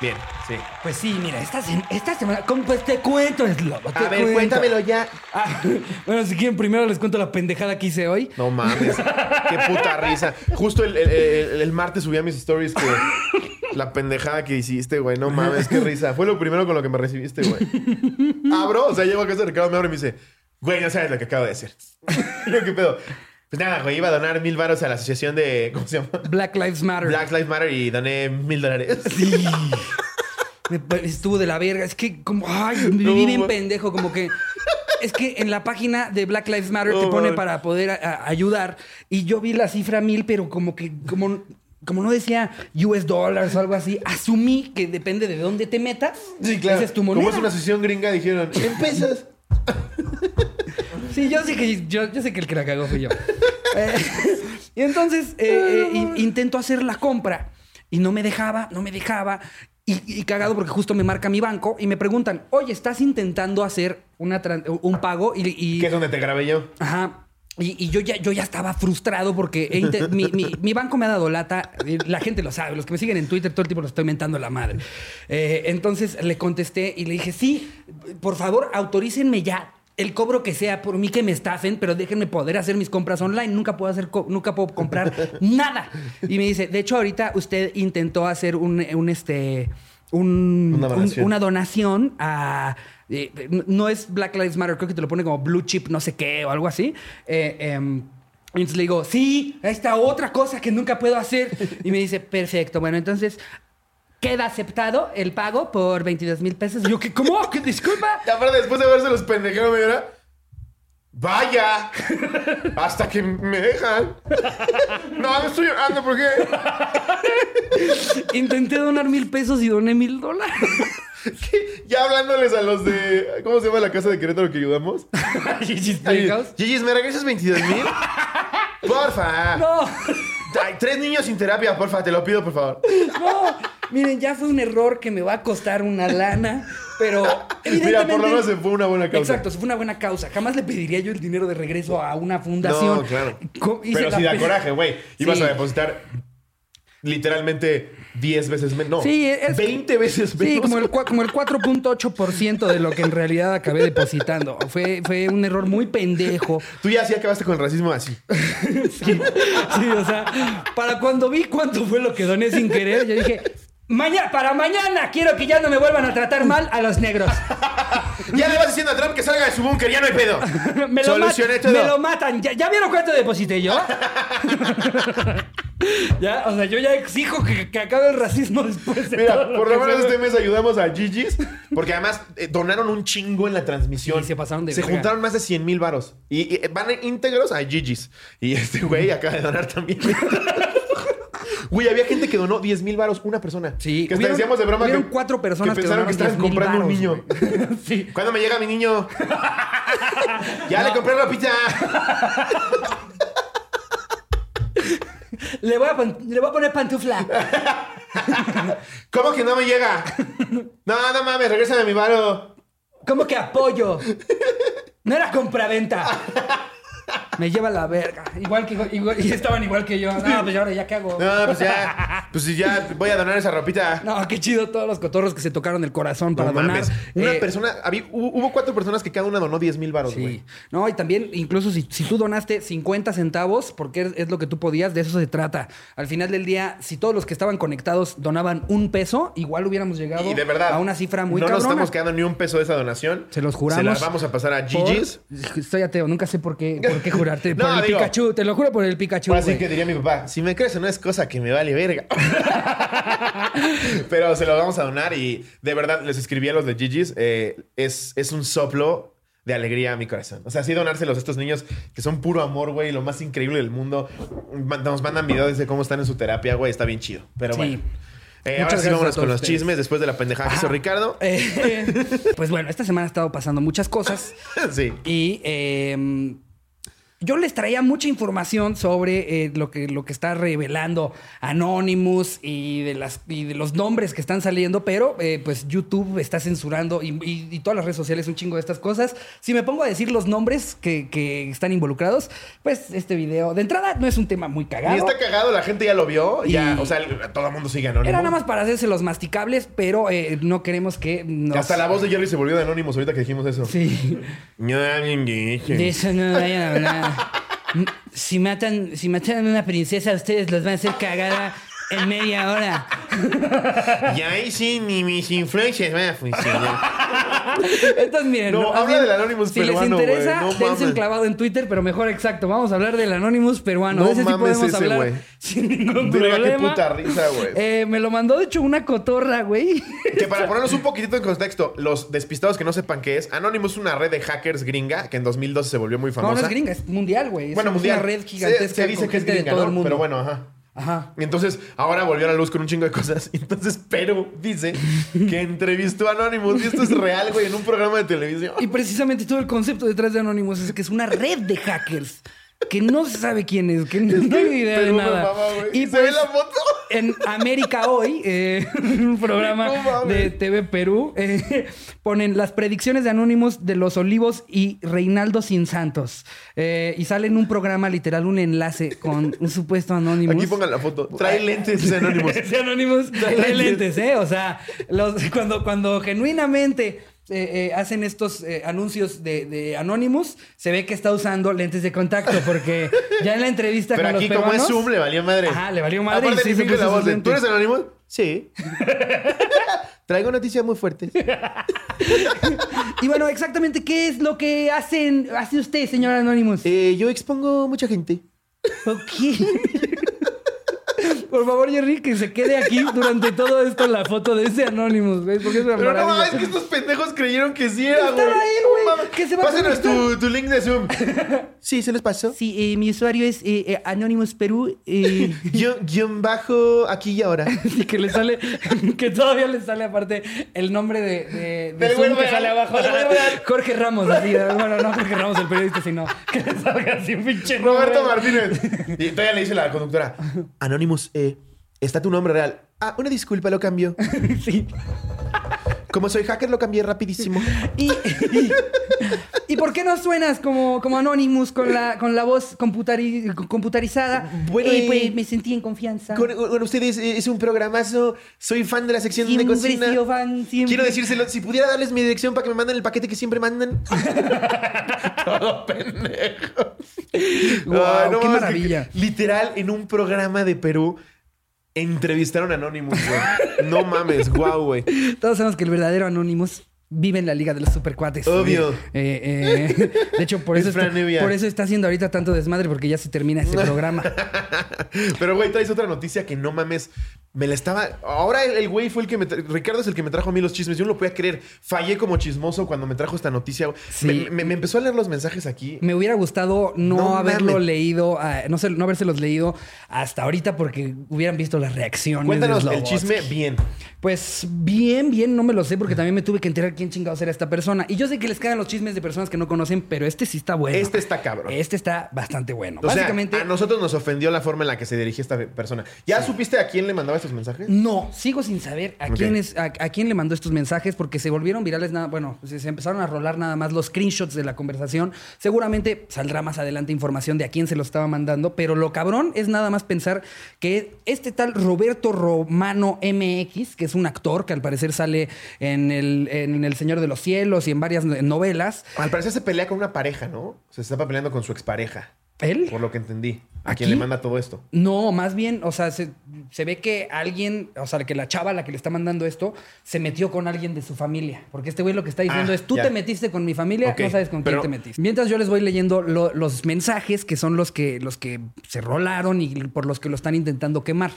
Speaker 2: Bien, sí.
Speaker 1: Pues sí, mira, esta, sem- esta semana... ¿cómo? Pues te cuento, es lobo.
Speaker 2: A ver, cuéntamelo ya.
Speaker 1: Ah, bueno, si quieren, primero les cuento la pendejada que hice hoy.
Speaker 2: No mames. Qué puta risa. Justo el, el- el- el martes subí a mis stories que la pendejada que hiciste, güey. No mames, qué risa. Fue lo primero con lo que me recibiste, güey. Abro, o sea, llego a casa de Ricardo, me abre y me dice, güey, no sabes lo que acabo de hacer. Yo, ¿Qué pedo? Pues nada, güey, iba a donar mil varos a la asociación de. ¿Cómo se llama?
Speaker 1: Black Lives Matter.
Speaker 2: Black Lives Matter y doné mil dólares.
Speaker 1: Sí. Me pa- estuvo de la verga. Es que como... Ay, me
Speaker 2: No,
Speaker 1: viví bien pendejo. Como que... Es que en la página de Black Lives Matter te pone para poder a- a- ayudar. Y yo vi la cifra mil, pero como que... Como, como no decía US dollars o algo así, asumí que depende de dónde te metas. Esa es tu moneda.
Speaker 2: Como es una asociación gringa, dijeron, en pesos.
Speaker 1: Sí, yo sé que, yo, yo sé que el que la cagó fui yo. Eh, y entonces eh, eh, in- intento hacer la compra y no me dejaba, no me dejaba. Y, y cagado porque justo me marca mi banco y me preguntan, oye, ¿estás intentando hacer una un pago? Y, y-
Speaker 2: Que es donde te grabé yo.
Speaker 1: Ajá. Y, y yo, ya, yo ya estaba frustrado porque mi, mi- mi banco me ha dado lata. La gente lo sabe. Los que me siguen en Twitter todo el tiempo lo estoy mentando la madre. Eh, entonces le contesté y le dije, sí, por favor, autorícenme ya el cobro que sea por mí que me estafen, pero déjenme poder hacer mis compras online. Nunca puedo hacer, nunca puedo comprar nada. Y me dice, de hecho, ahorita usted intentó hacer un, un, este, un,
Speaker 2: Una
Speaker 1: un-
Speaker 2: donación.
Speaker 1: una donación a. eh, no es Black Lives Matter, creo que te lo pone como Blue Chip, no sé qué, o algo así. Eh, em, entonces le digo, sí, esta otra cosa que nunca puedo hacer. Y me dice, perfecto, bueno, entonces queda aceptado el pago por 22 mil pesos. Y yo, ¿qué? ¿Cómo? ¿Qué? Disculpa.
Speaker 2: Y aparte, después de verse los pendejeros, me. ¡Vaya! Hasta que me dejan. No, no estoy llorando, ¿por qué?
Speaker 1: Intenté donar mil pesos y doné mil dólares.
Speaker 2: Ya hablándoles a los de. ¿Cómo se llama la casa de Querétaro que ayudamos?
Speaker 1: Gigi's
Speaker 2: Ay,
Speaker 1: Playhouse.
Speaker 2: Gigis, ¿me regresas 22 mil? Porfa.
Speaker 1: No,
Speaker 2: Ay, tres niños sin terapia, porfa, te lo pido, por favor.
Speaker 1: no. Miren, ya fue un error que me va a costar una lana, pero
Speaker 2: Mira, por lo menos se fue una buena causa.
Speaker 1: Exacto, se fue una buena causa. Jamás le pediría yo el dinero de regreso a una fundación.
Speaker 2: No, claro.
Speaker 1: Co- hice
Speaker 2: Pero si da coraje, güey. Ibas
Speaker 1: Sí.
Speaker 2: a depositar literalmente 10 veces menos. No,
Speaker 1: Sí, es-
Speaker 2: 20 veces menos.
Speaker 1: Sí, como el, como el 4.8% de lo que en realidad acabé depositando. Fue, fue un error muy pendejo.
Speaker 2: Tú ya sí acabaste con el racismo así.
Speaker 1: Sí, sí, o sea, para cuando vi cuánto fue lo que doné sin querer, yo dije, Mañana, para mañana quiero que ya no me vuelvan a tratar mal a los negros.
Speaker 2: Ya le vas diciendo a Trump que salga de su búnker, ya no hay pedo.
Speaker 1: me, lo
Speaker 2: Solucioné todo.
Speaker 1: me lo matan. ¿Ya, ya vieron cuánto deposité yo? ya, o sea, yo ya exijo que, que acabe el racismo después de
Speaker 2: Mira,
Speaker 1: todo
Speaker 2: por
Speaker 1: que
Speaker 2: lo menos
Speaker 1: fue.
Speaker 2: este mes ayudamos a Gigi's. Porque además eh, donaron un chingo en la transmisión.
Speaker 1: Sí, se pasaron de
Speaker 2: Se
Speaker 1: verga.
Speaker 2: juntaron más de 100 mil varos. Y, y van íntegros a Gigi's. Y este güey acaba de donar también. Güey, había gente que donó 10 mil varos, una persona.
Speaker 1: Sí,
Speaker 2: Que hasta decíamos de broma que,
Speaker 1: cuatro personas
Speaker 2: que pensaron que, estaban
Speaker 1: 10,000
Speaker 2: comprando un niño.
Speaker 1: sí.
Speaker 2: ¿Cuándo me llega mi niño? ya le compré ropita.
Speaker 1: Le voy, a le voy a poner pantufla.
Speaker 2: ¿Cómo que no me llega? No, no mames, regrésame mi varo.
Speaker 1: ¿Cómo que apoyo? No era compraventa. Me lleva la verga. Igual que igual- y estaban igual que yo. No, pues ahora ya qué hago.
Speaker 2: No, pues ya. Pues ya voy a donar esa ropita.
Speaker 1: No, qué chido todos los cotorros que se tocaron el corazón para
Speaker 2: No
Speaker 1: donar.
Speaker 2: Una
Speaker 1: Eh,
Speaker 2: persona, había- hubo cuatro personas que cada una donó 10 mil varos, güey.
Speaker 1: Sí. No, y también, incluso si, si tú donaste 50 centavos, porque es, lo que tú podías, de eso se trata. Al final del día, si todos los que estaban conectados donaban un peso, igual hubiéramos llegado
Speaker 2: Y de verdad.
Speaker 1: a una cifra muy
Speaker 2: No nos
Speaker 1: cabrona.
Speaker 2: estamos quedando ni un peso de esa donación.
Speaker 1: Se los juramos.
Speaker 2: Se las vamos a pasar a Gigi's.
Speaker 1: Estoy ateo, nunca sé por qué, por qué jurarte.
Speaker 2: No,
Speaker 1: por el
Speaker 2: digo-
Speaker 1: Pikachu, te lo juro por el Pikachu.
Speaker 2: Ahora sí
Speaker 1: güey.
Speaker 2: que diría mi papá, si me crees no es cosa que me vale verga. Pero se lo vamos a donar y de verdad les escribí a los de Gigi's. eh, es, es un soplo de alegría a mi corazón. O sea, sí donárselos a estos niños que son puro amor, güey, lo más increíble del mundo. Nos mandan videos de cómo están en su terapia, güey, está bien chido. Pero
Speaker 1: Sí.
Speaker 2: bueno. Eh,
Speaker 1: Muchas
Speaker 2: ahora sí vámonos con los
Speaker 1: ustedes.
Speaker 2: chismes después de la pendejada que hizo
Speaker 1: Ajá.
Speaker 2: Ricardo.
Speaker 1: Eh, pues bueno, esta semana ha estado pasando muchas cosas.
Speaker 2: sí.
Speaker 1: Y eh, yo les traía mucha información sobre eh, lo, que, lo que está revelando Anonymous y de, las, y de los nombres que están saliendo, pero eh, pues YouTube está censurando y, y- y todas las redes sociales un chingo de estas cosas. Si me pongo a decir los nombres que, que están involucrados, pues este video de entrada no es un tema muy cagado.
Speaker 2: Y está cagado, la gente ya lo vio. Ya, o sea, el- todo el mundo sigue anónimo.
Speaker 1: Era nada más para hacerse los masticables, pero eh, no queremos que nos...
Speaker 2: Hasta la voz de Jerry se volvió de anónimos ahorita que dijimos eso.
Speaker 1: Sí. De eso no vayan a hablar. Si matan, si matan a una princesa, ustedes los van a hacer cagada en media hora.
Speaker 2: Y ahí sí, ni mis influencias van a funcionar.
Speaker 1: Entonces, miren.
Speaker 2: No, habla
Speaker 1: bien,
Speaker 2: del Anonymous
Speaker 1: Si
Speaker 2: peruano,
Speaker 1: les interesa,
Speaker 2: no
Speaker 1: dense un clavado en Twitter, pero mejor exacto. Vamos a hablar del Anonymous peruano.
Speaker 2: No
Speaker 1: de ese sí
Speaker 2: mames
Speaker 1: podemos
Speaker 2: ese,
Speaker 1: hablar
Speaker 2: güey.
Speaker 1: sin ningún
Speaker 2: qué
Speaker 1: problema.
Speaker 2: puta risa, güey.
Speaker 1: Eh, me lo mandó, de hecho, una cotorra, güey.
Speaker 2: Que para ponernos un poquitito en contexto, los despistados que no sepan qué es, Anonymous es una red de hackers gringa que en 2012 se volvió muy
Speaker 1: No,
Speaker 2: famosa.
Speaker 1: no es gringa, es mundial, güey. Es
Speaker 2: Bueno,
Speaker 1: es
Speaker 2: mundial.
Speaker 1: una red
Speaker 2: Se-
Speaker 1: gigantesca
Speaker 2: Se, dice
Speaker 1: con
Speaker 2: que es
Speaker 1: de todo
Speaker 2: ¿no?
Speaker 1: el mundo.
Speaker 2: Pero bueno, ajá.
Speaker 1: Ajá.
Speaker 2: Y entonces ahora volvió a la luz con un chingo de cosas. Entonces Perú dice que entrevistó a Anonymous. Y esto es real, güey, en un programa de televisión.
Speaker 1: Y precisamente todo el concepto detrás de Anonymous es que es una red de hackers que no se sabe quién es, que no hay idea de nada. y
Speaker 2: ¿Se ve
Speaker 1: pues,
Speaker 2: la foto?
Speaker 1: en América Hoy, eh, un programa
Speaker 2: No
Speaker 1: de TV Perú, eh, ponen las predicciones de Anonymous de los Olivos y Reinaldo Sin Santos. Eh, y sale en un programa literal un enlace con un supuesto Anonymous.
Speaker 2: Aquí pongan la foto. Trae lentes. Ese Anonymous
Speaker 1: trae lentes, ¿eh? O sea, los- cuando, cuando genuinamente eh, eh, hacen estos eh, anuncios de, de Anonymous, se ve que está usando lentes de contacto, porque ya en la entrevista
Speaker 2: Pero
Speaker 1: con
Speaker 2: aquí,
Speaker 1: los
Speaker 2: como es Zoom, le valió madre.
Speaker 1: Ajá, le valió madre
Speaker 2: Aparte,
Speaker 1: y sí
Speaker 2: la voz de. ¿Tú eres Anonymous? Sí. Traigo noticias muy fuertes.
Speaker 1: Y bueno, exactamente, ¿qué es lo que hacen, hace usted, señor Anonymous?
Speaker 2: Eh, yo expongo mucha gente.
Speaker 1: Ok. Por favor, Jerry, que se quede aquí durante todo esto la foto de ese Anonymous, ¿ves? Porque es una
Speaker 2: Pero no
Speaker 1: maravilla.
Speaker 2: es que estos pendejos creyeron que sí era,
Speaker 1: Estaba
Speaker 2: güey.
Speaker 1: ahí, güey. ¿Qué se va a
Speaker 2: Pásenos tu, tu link de Zoom. Sí, se les pasó.
Speaker 1: Sí, eh, mi usuario es eh, eh, Anonymous Perú. eh,
Speaker 2: Guión, guion bajo aquí y ahora.
Speaker 1: y que le sale, que todavía le sale aparte el nombre de, de, de
Speaker 2: Del
Speaker 1: Zoom
Speaker 2: güey
Speaker 1: que
Speaker 2: real,
Speaker 1: sale abajo.
Speaker 2: del güey real.
Speaker 1: Jorge Ramos, así. Bueno, no Jorge Ramos, el periodista, sino que le salga así un pinche
Speaker 2: Roberto
Speaker 1: nombre.
Speaker 2: Martínez. Y todavía le dice la conductora. Anonymous, eh, está tu nombre real. Ah, una disculpa, lo cambio.
Speaker 1: Sí.
Speaker 2: Como soy hacker, lo cambié rapidísimo.
Speaker 1: Y, y, ¿y por qué no suenas como, como Anonymous con la, con la voz computari- computarizada?
Speaker 2: Bueno,
Speaker 1: Eh, pues me sentí en confianza.
Speaker 2: Con, con ustedes eh, es un programazo. Soy fan de la sección de
Speaker 1: Siempre
Speaker 2: cocina.
Speaker 1: sido fan, siempre.
Speaker 2: Quiero decírselo, si pudiera darles mi dirección para que me manden el paquete que siempre mandan. Todo pendejo. Ay,
Speaker 1: qué maravilla.
Speaker 2: que- literal, en un programa de Perú, entrevistaron a Anonymous, güey. No mames, guau, güey.
Speaker 1: Todos sabemos que el verdadero Anonymous vive en la liga de los supercuates.
Speaker 2: Obvio.
Speaker 1: Eh, eh, de hecho, por
Speaker 2: Es
Speaker 1: eso, está, por eso está haciendo ahorita tanto desmadre, porque ya se termina este programa.
Speaker 2: Pero, güey, traes otra noticia que no mames. Me la estaba. Ahora el güey fue el que me. Ricardo es el que me trajo a mí los chismes. Yo no lo podía creer. Fallé como chismoso cuando me trajo esta noticia.
Speaker 1: Sí.
Speaker 2: Me, me- me empezó a leer los mensajes aquí.
Speaker 1: Me hubiera gustado no,
Speaker 2: No
Speaker 1: haberlo
Speaker 2: mames.
Speaker 1: leído, ah, no, sé, no habérselos leído hasta ahorita porque hubieran visto las reacciones.
Speaker 2: Cuéntanos
Speaker 1: de
Speaker 2: el chisme bien.
Speaker 1: Pues bien, bien, no me lo sé porque también me tuve que enterar quién chingados era esta persona. Y yo sé que les cagan los chismes de personas que no conocen, pero este sí está bueno.
Speaker 2: Este está cabrón.
Speaker 1: Este está bastante bueno.
Speaker 2: O sea,
Speaker 1: Básicamente,
Speaker 2: a nosotros nos ofendió la forma en la que se dirigía esta persona. ¿Ya supiste a quién le mandaba estos mensajes?
Speaker 1: no, sigo sin saber a, quién es, a, a quién le mandó estos mensajes porque se volvieron virales nada, bueno, se, se empezaron a rolar nada más los screenshots de la conversación. Seguramente saldrá más adelante información de a quién se lo estaba mandando, pero lo cabrón es nada más pensar que este tal Roberto Romano MX, que es un actor que al parecer sale en el, en el Señor de los Cielos y en varias novelas,
Speaker 2: Al parecer se pelea con una pareja, ¿no? Se estaba peleando con su expareja.
Speaker 1: él
Speaker 2: Por lo que entendí. A
Speaker 1: ¿Aquí?
Speaker 2: quien le manda todo esto.
Speaker 1: No, más bien, o sea, se, se ve que alguien, o sea, que la chava a la que le está mandando esto, se metió con alguien de su familia. Porque este güey lo que está diciendo
Speaker 2: Ah,
Speaker 1: es, tú
Speaker 2: ya.
Speaker 1: te metiste con mi familia, no sabes con
Speaker 2: pero-
Speaker 1: quién te metiste. Mientras yo les voy leyendo lo- los mensajes que son los que, los que se rolaron y por los que lo están intentando quemar.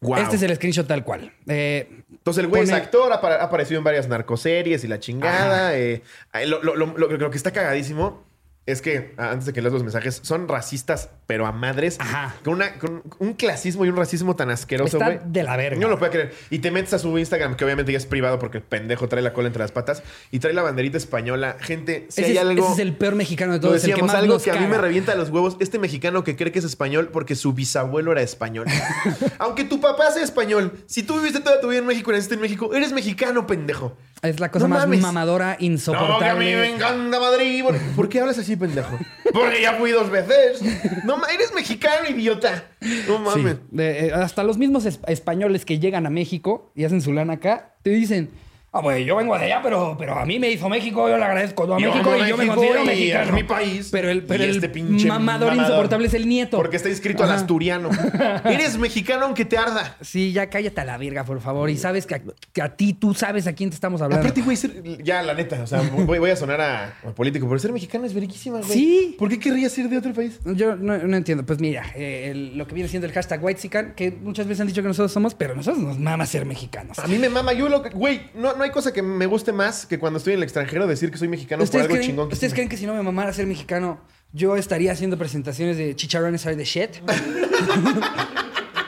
Speaker 2: Wow.
Speaker 1: Este es el screenshot tal cual. Eh,
Speaker 2: Entonces el güey es actor, ha, ha aparecido en varias narcoseries y la chingada. eh, eh, lo, lo- lo- lo- lo que está cagadísimo es que, antes de que leas los mensajes, son racistas, pero a madres.
Speaker 1: Ajá.
Speaker 2: Con, una, con un clasismo y un racismo tan asqueroso, güey.
Speaker 1: de la verga.
Speaker 2: No lo puedo creer. Y te metes a su Instagram, que obviamente ya es privado porque el pendejo trae la cola entre las patas, y trae la banderita española. Gente, si
Speaker 1: ese,
Speaker 2: hay
Speaker 1: es,
Speaker 2: algo...
Speaker 1: ese es el peor mexicano de
Speaker 2: Lo
Speaker 1: todos. el que
Speaker 2: decíamos,
Speaker 1: más
Speaker 2: algo
Speaker 1: nos
Speaker 2: que a mí me revienta los huevos. Este mexicano que cree que es español porque su bisabuelo era español. Aunque tu papá sea español, si tú viviste toda tu vida en México y naciste en México, eres mexicano, pendejo.
Speaker 1: Es la cosa
Speaker 2: No
Speaker 1: más
Speaker 2: mames.
Speaker 1: mamadora,
Speaker 2: No, que a
Speaker 1: insoportable.
Speaker 2: mí me encanta Madrid. ¿Por, por qué hablas así, pendejo? Porque ya fui dos veces. No, ma- eres mexicano, idiota. No
Speaker 1: Sí,
Speaker 2: mames.
Speaker 1: de- eh, hasta los mismos es- españoles que llegan a México y hacen su lana acá, te dicen, ah, pues yo vengo de allá, pero, pero a mí me hizo México, yo le agradezco a
Speaker 2: Yo
Speaker 1: México y yo me considero
Speaker 2: y
Speaker 1: mexicano.
Speaker 2: es mi país.
Speaker 1: Pero el, pero
Speaker 2: Y
Speaker 1: el
Speaker 2: este pinche
Speaker 1: mamador, insoportable es el nieto.
Speaker 2: Porque está inscrito al asturiano. Eres mexicano aunque te arda.
Speaker 1: Sí, ya cállate a la verga, por favor. Y sabes que a, que a ti tú sabes a quién te estamos hablando.
Speaker 2: Aparte, güey, ser- ya, la neta, o sea, voy, voy a sonar a, a político, pero ser mexicano es veriquísima, güey.
Speaker 1: Sí.
Speaker 2: ¿Por qué querrías ir de otro país?
Speaker 1: Yo no, no entiendo. Pues mira, eh, el- lo que viene siendo el hashtag whitezican, que muchas veces han dicho que nosotros somos, pero nosotros nos mama ser mexicanos.
Speaker 2: A mí me mama, yo lo que, güey, no, no hay cosa que me guste más que cuando estoy en el extrañero decir que soy mexicano por
Speaker 1: ¿Ustedes,
Speaker 2: algo
Speaker 1: creen,
Speaker 2: chingón que
Speaker 1: ¿Ustedes creen que si no me mamara ser mexicano, yo estaría haciendo presentaciones de chicharrones are the shit?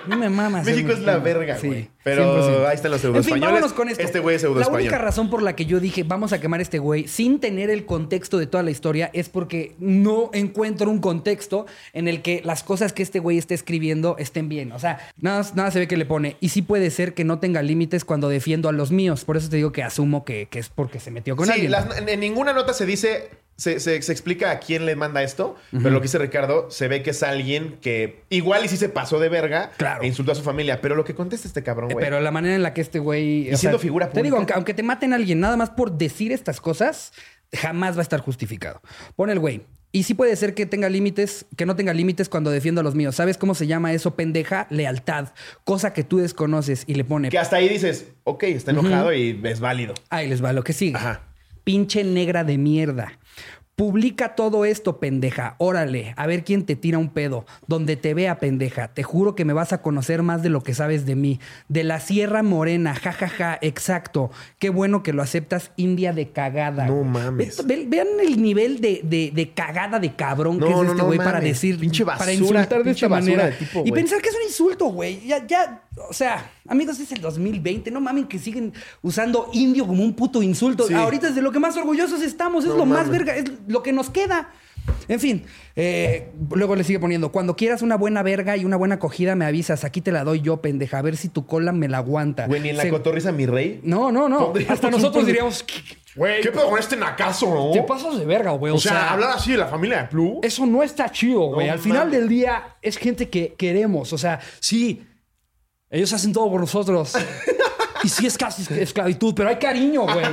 Speaker 1: no me mama ser
Speaker 2: México es la verga,
Speaker 1: Sí,
Speaker 2: güey. Pero
Speaker 1: 100%.
Speaker 2: ahí están los
Speaker 1: En fin,
Speaker 2: pseudoespañoles.
Speaker 1: vámonos con esto.
Speaker 2: Este güey es
Speaker 1: La
Speaker 2: pseudoespañol.
Speaker 1: única razón por la que yo dije vamos a quemar a este güey sin tener el contexto de toda la historia es porque no encuentro un contexto en el que las cosas que este güey esté escribiendo estén bien. O sea, nada, nada se ve que le pone. Y sí puede ser que no tenga límites cuando defiendo a los míos. Por eso te digo que asumo que, que es porque se metió con
Speaker 2: Sí,
Speaker 1: alguien.
Speaker 2: las- en ninguna nota se dice, se, se- se explica a quién le manda esto, pero lo que dice Ricardo, se ve que es alguien que igual y sí se pasó de verga
Speaker 1: Claro.
Speaker 2: e insultó a su familia, pero lo que contesta este cabrón, güey.
Speaker 1: Pero la manera en la que este güey.
Speaker 2: Y siendo figura
Speaker 1: Te digo,
Speaker 2: pública.
Speaker 1: aunque, aunque te maten a alguien nada más por decir estas cosas, jamás va a estar justificado. Pone el güey. Y sí puede ser que tenga límites, que no tenga límites cuando defiendo a los míos. ¿Sabes cómo se llama eso, pendeja? Lealtad. Cosa que tú desconoces y le pone.
Speaker 2: Que hasta ahí dices, ok, está enojado y es válido.
Speaker 1: Ahí les va lo que sigue.
Speaker 2: Ajá.
Speaker 1: Pinche negra de mierda. Publica todo esto, pendeja. Órale, a ver quién te tira un pedo. Donde te vea, pendeja. Te juro que me vas a conocer más de lo que sabes de mí. De la Sierra Morena, jajaja, exacto. Qué bueno que lo aceptas, India de cagada.
Speaker 2: No mames.
Speaker 1: Ve- ve- vean el nivel de, de- de cagada de cabrón
Speaker 2: No,
Speaker 1: que es
Speaker 2: no,
Speaker 1: este
Speaker 2: no
Speaker 1: güey para decir.
Speaker 2: Pinche
Speaker 1: para
Speaker 2: basura,
Speaker 1: insultar de
Speaker 2: pinche
Speaker 1: esta
Speaker 2: basura
Speaker 1: manera.
Speaker 2: de tipo,
Speaker 1: y pensar que es un insulto, güey. Ya, ya, o sea, amigos, es el 2020. No mamen que siguen usando indio como un puto insulto.
Speaker 2: Sí.
Speaker 1: Ahorita es de lo que más orgullosos estamos. Es
Speaker 2: No
Speaker 1: lo más verga, es lo que nos queda. En fin, eh, luego le sigue poniendo, cuando quieras una buena verga y una buena acogida me avisas, aquí te la doy yo, pendeja, a ver si tu cola me la aguanta.
Speaker 2: Güey, ni en la
Speaker 1: Se-
Speaker 2: cotorriza mi rey.
Speaker 1: No, no, no. Hasta nosotros diríamos,
Speaker 2: Güey, ¿qué pedo con este nacazo, no?
Speaker 1: te pasas de verga, güey.
Speaker 2: O, sea, hablar así de la familia de Plu.
Speaker 1: Eso no está chido, güey.
Speaker 2: No
Speaker 1: Al final del día es gente que queremos. O sea, sí, ellos hacen todo por nosotros. y sí es casi esclavitud, pero hay cariño, güey.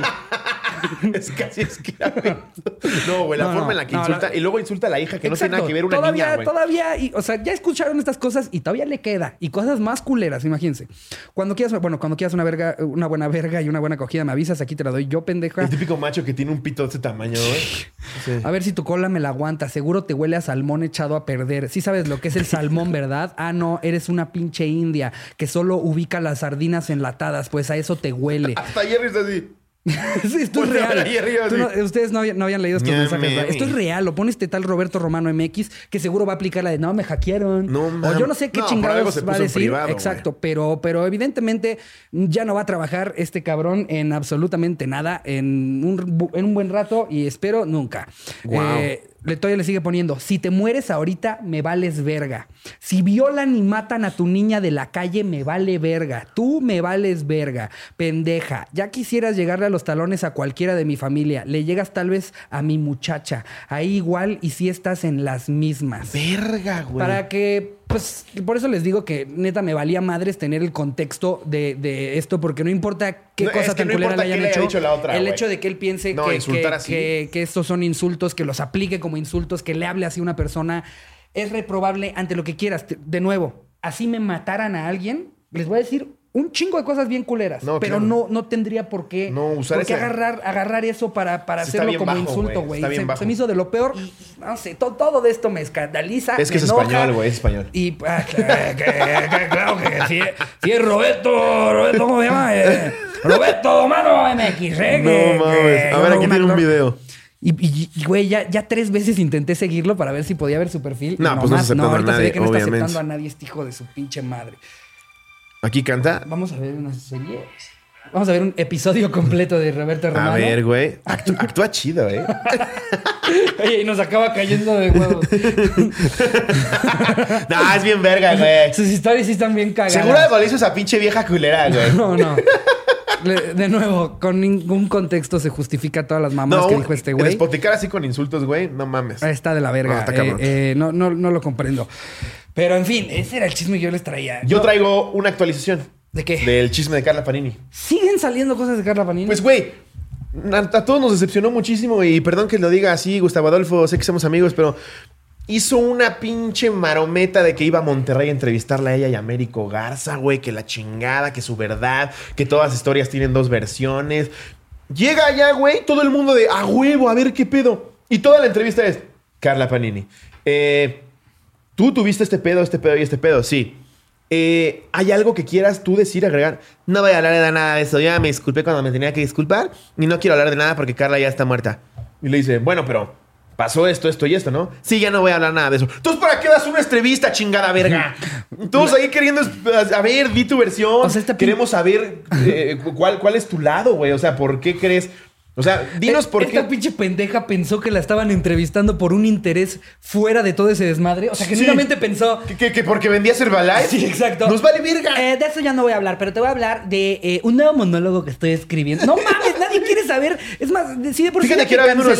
Speaker 2: es casi esclavito. No, güey, la
Speaker 1: No,
Speaker 2: forma
Speaker 1: no,
Speaker 2: en la que
Speaker 1: no,
Speaker 2: insulta. Y luego insulta a la hija, que no tiene nada que ver una
Speaker 1: todavía,
Speaker 2: niña, güey.
Speaker 1: Todavía, y, o sea, ya escucharon estas cosas y todavía le queda. Y cosas más culeras, imagínense. Cuando quieras, bueno, cuando quieras una verga, una buena verga y una buena acogida, me avisas, aquí te la doy yo, pendeja.
Speaker 2: El típico macho que tiene un pito de ese tamaño, güey. Sí.
Speaker 1: A ver si tu cola me la aguanta. Seguro te huele a salmón echado a perder. Sí sabes lo que es el salmón, ¿verdad? Ah, no, eres una pinche india que solo ubica las sardinas enlatadas. Pues a eso te huele.
Speaker 2: Hasta ayer es así.
Speaker 1: Sí, esto es real.
Speaker 2: ahí arriba,
Speaker 1: Tú
Speaker 2: sí.
Speaker 1: no- ustedes no, habían- no habían leído estos mensajes. Esto es real. Lo pone este tal Roberto Romano MX que seguro va a aplicar la de no, me hackearon.
Speaker 2: No,
Speaker 1: o yo no sé qué chingados va a decir.
Speaker 2: privado,
Speaker 1: Exacto. Pero, pero evidentemente ya no va a trabajar este cabrón en absolutamente nada en un, en un buen rato y espero nunca.
Speaker 2: Guau.
Speaker 1: Eh, le todavía le sigue poniendo, si te mueres ahorita, me vales verga. Si violan y matan a tu niña de la calle, me vale verga. Tú me vales verga. Pendeja. Ya quisieras llegarle a los talones a cualquiera de mi familia. Le llegas tal vez a mi muchacha. Ahí igual y si estás en las mismas.
Speaker 2: Verga, güey.
Speaker 1: Para que, pues, por eso les digo que neta me valía madres tener el contexto de, de esto, porque no importa qué
Speaker 2: No,
Speaker 1: cosa
Speaker 2: es que
Speaker 1: tan
Speaker 2: no
Speaker 1: culera le hayan
Speaker 2: le
Speaker 1: hecho.
Speaker 2: dicho la otra,
Speaker 1: el hecho de que él piense
Speaker 2: No,
Speaker 1: que, que- que- que estos son insultos, que los aplique como insultos, que le hable así a una persona, es reprobable ante lo que quieras. De nuevo, así me mataran a alguien, les voy a decir un chingo de cosas bien culeras,
Speaker 2: No,
Speaker 1: pero
Speaker 2: claro.
Speaker 1: no, no tendría por qué,
Speaker 2: No, usar
Speaker 1: por qué
Speaker 2: esa-
Speaker 1: agarrar, agarrar eso para, para
Speaker 2: Sí,
Speaker 1: hacerlo como
Speaker 2: bajo,
Speaker 1: insulto,
Speaker 2: güey.
Speaker 1: Se, se me hizo de lo peor y no sé, to- todo de esto me escandaliza.
Speaker 2: Es que es
Speaker 1: enoja.
Speaker 2: español, güey, es español.
Speaker 1: Y ah, que- que- que- claro que sí, sí es Roberto, Roberto, ¿cómo se llama? Eh, Roberto Mano MX, ¿eh?
Speaker 2: No mames. A ver, aquí tiene un video.
Speaker 1: Y, güey, ya, ya tres veces intenté seguirlo para ver si podía ver su perfil. y
Speaker 2: No, pues no aceptando a
Speaker 1: ahorita se ve
Speaker 2: nadie,
Speaker 1: que no está
Speaker 2: obviamente.
Speaker 1: aceptando a nadie este hijo de su pinche madre.
Speaker 2: Aquí canta.
Speaker 1: Vamos a ver una serie. Vamos a ver un episodio completo de Roberto Romano.
Speaker 2: A ver, güey. Actú- actúa chido, ¿eh?
Speaker 1: Oye, y nos acaba cayendo de huevos.
Speaker 2: no, es bien verga, güey.
Speaker 1: Sus historias sí están bien cagadas.
Speaker 2: Seguro algo le hizo esa pinche vieja culera, güey.
Speaker 1: No, no. De nuevo, con ningún contexto se justifica todas las mamás que dijo este güey.
Speaker 2: Despoticar así con insultos, güey, no mames.
Speaker 1: Está de la verga.
Speaker 2: No, está
Speaker 1: Eh,
Speaker 2: cabrón.
Speaker 1: eh, no, no, no lo comprendo. Pero en fin, ese era el chisme que yo les traía.
Speaker 2: Yo traigo una actualización
Speaker 1: ¿De qué?
Speaker 2: del chisme de Carla Panini.
Speaker 1: ¿Siguen saliendo cosas de Carla Panini?
Speaker 2: Pues, güey, a, a todos nos decepcionó muchísimo y perdón que lo diga así, Gustavo Adolfo, sé que somos amigos, pero hizo una pinche marometa de que iba a Monterrey a entrevistarla a ella y a Américo Garza, güey, que la chingada, que su verdad, que todas las historias tienen dos versiones. Llega allá, güey, todo el mundo de a huevo, a ver qué pedo. Y toda la entrevista es Carla Panini. Eh, Tú tuviste este pedo, este pedo y este pedo, sí. Eh, ¿Hay algo que quieras tú decir, agregar? No voy a hablar de nada de eso. Ya me disculpé cuando me tenía que disculpar y no quiero hablar de nada porque Carla ya está muerta. Y le dice, bueno, pero pasó esto, esto y esto, ¿no? Sí, ya no voy a hablar nada de eso. Entonces, ¿para qué das una entrevista, chingada verga? Todos ahí queriendo, a ver, di tu versión.
Speaker 1: O sea, esta
Speaker 2: Queremos saber eh, cuál, cuál es tu lado, güey. O sea, ¿por qué crees? O sea, dinos por
Speaker 1: Esta
Speaker 2: qué.
Speaker 1: pinche pendeja pensó que la estaban entrevistando por un interés fuera de todo ese desmadre. O sea,
Speaker 2: Sí.
Speaker 1: genuinamente pensó.
Speaker 2: ¿Que, que, que porque vendías Herbalife?
Speaker 1: Sí, exacto.
Speaker 2: Nos vale verga.
Speaker 1: Eh, de eso ya no voy a hablar, pero te voy a hablar de eh, un nuevo monólogo que estoy escribiendo. No mames, nadie quiere saber. Es más, de- sí de por sí
Speaker 2: Fíjate que ahora unos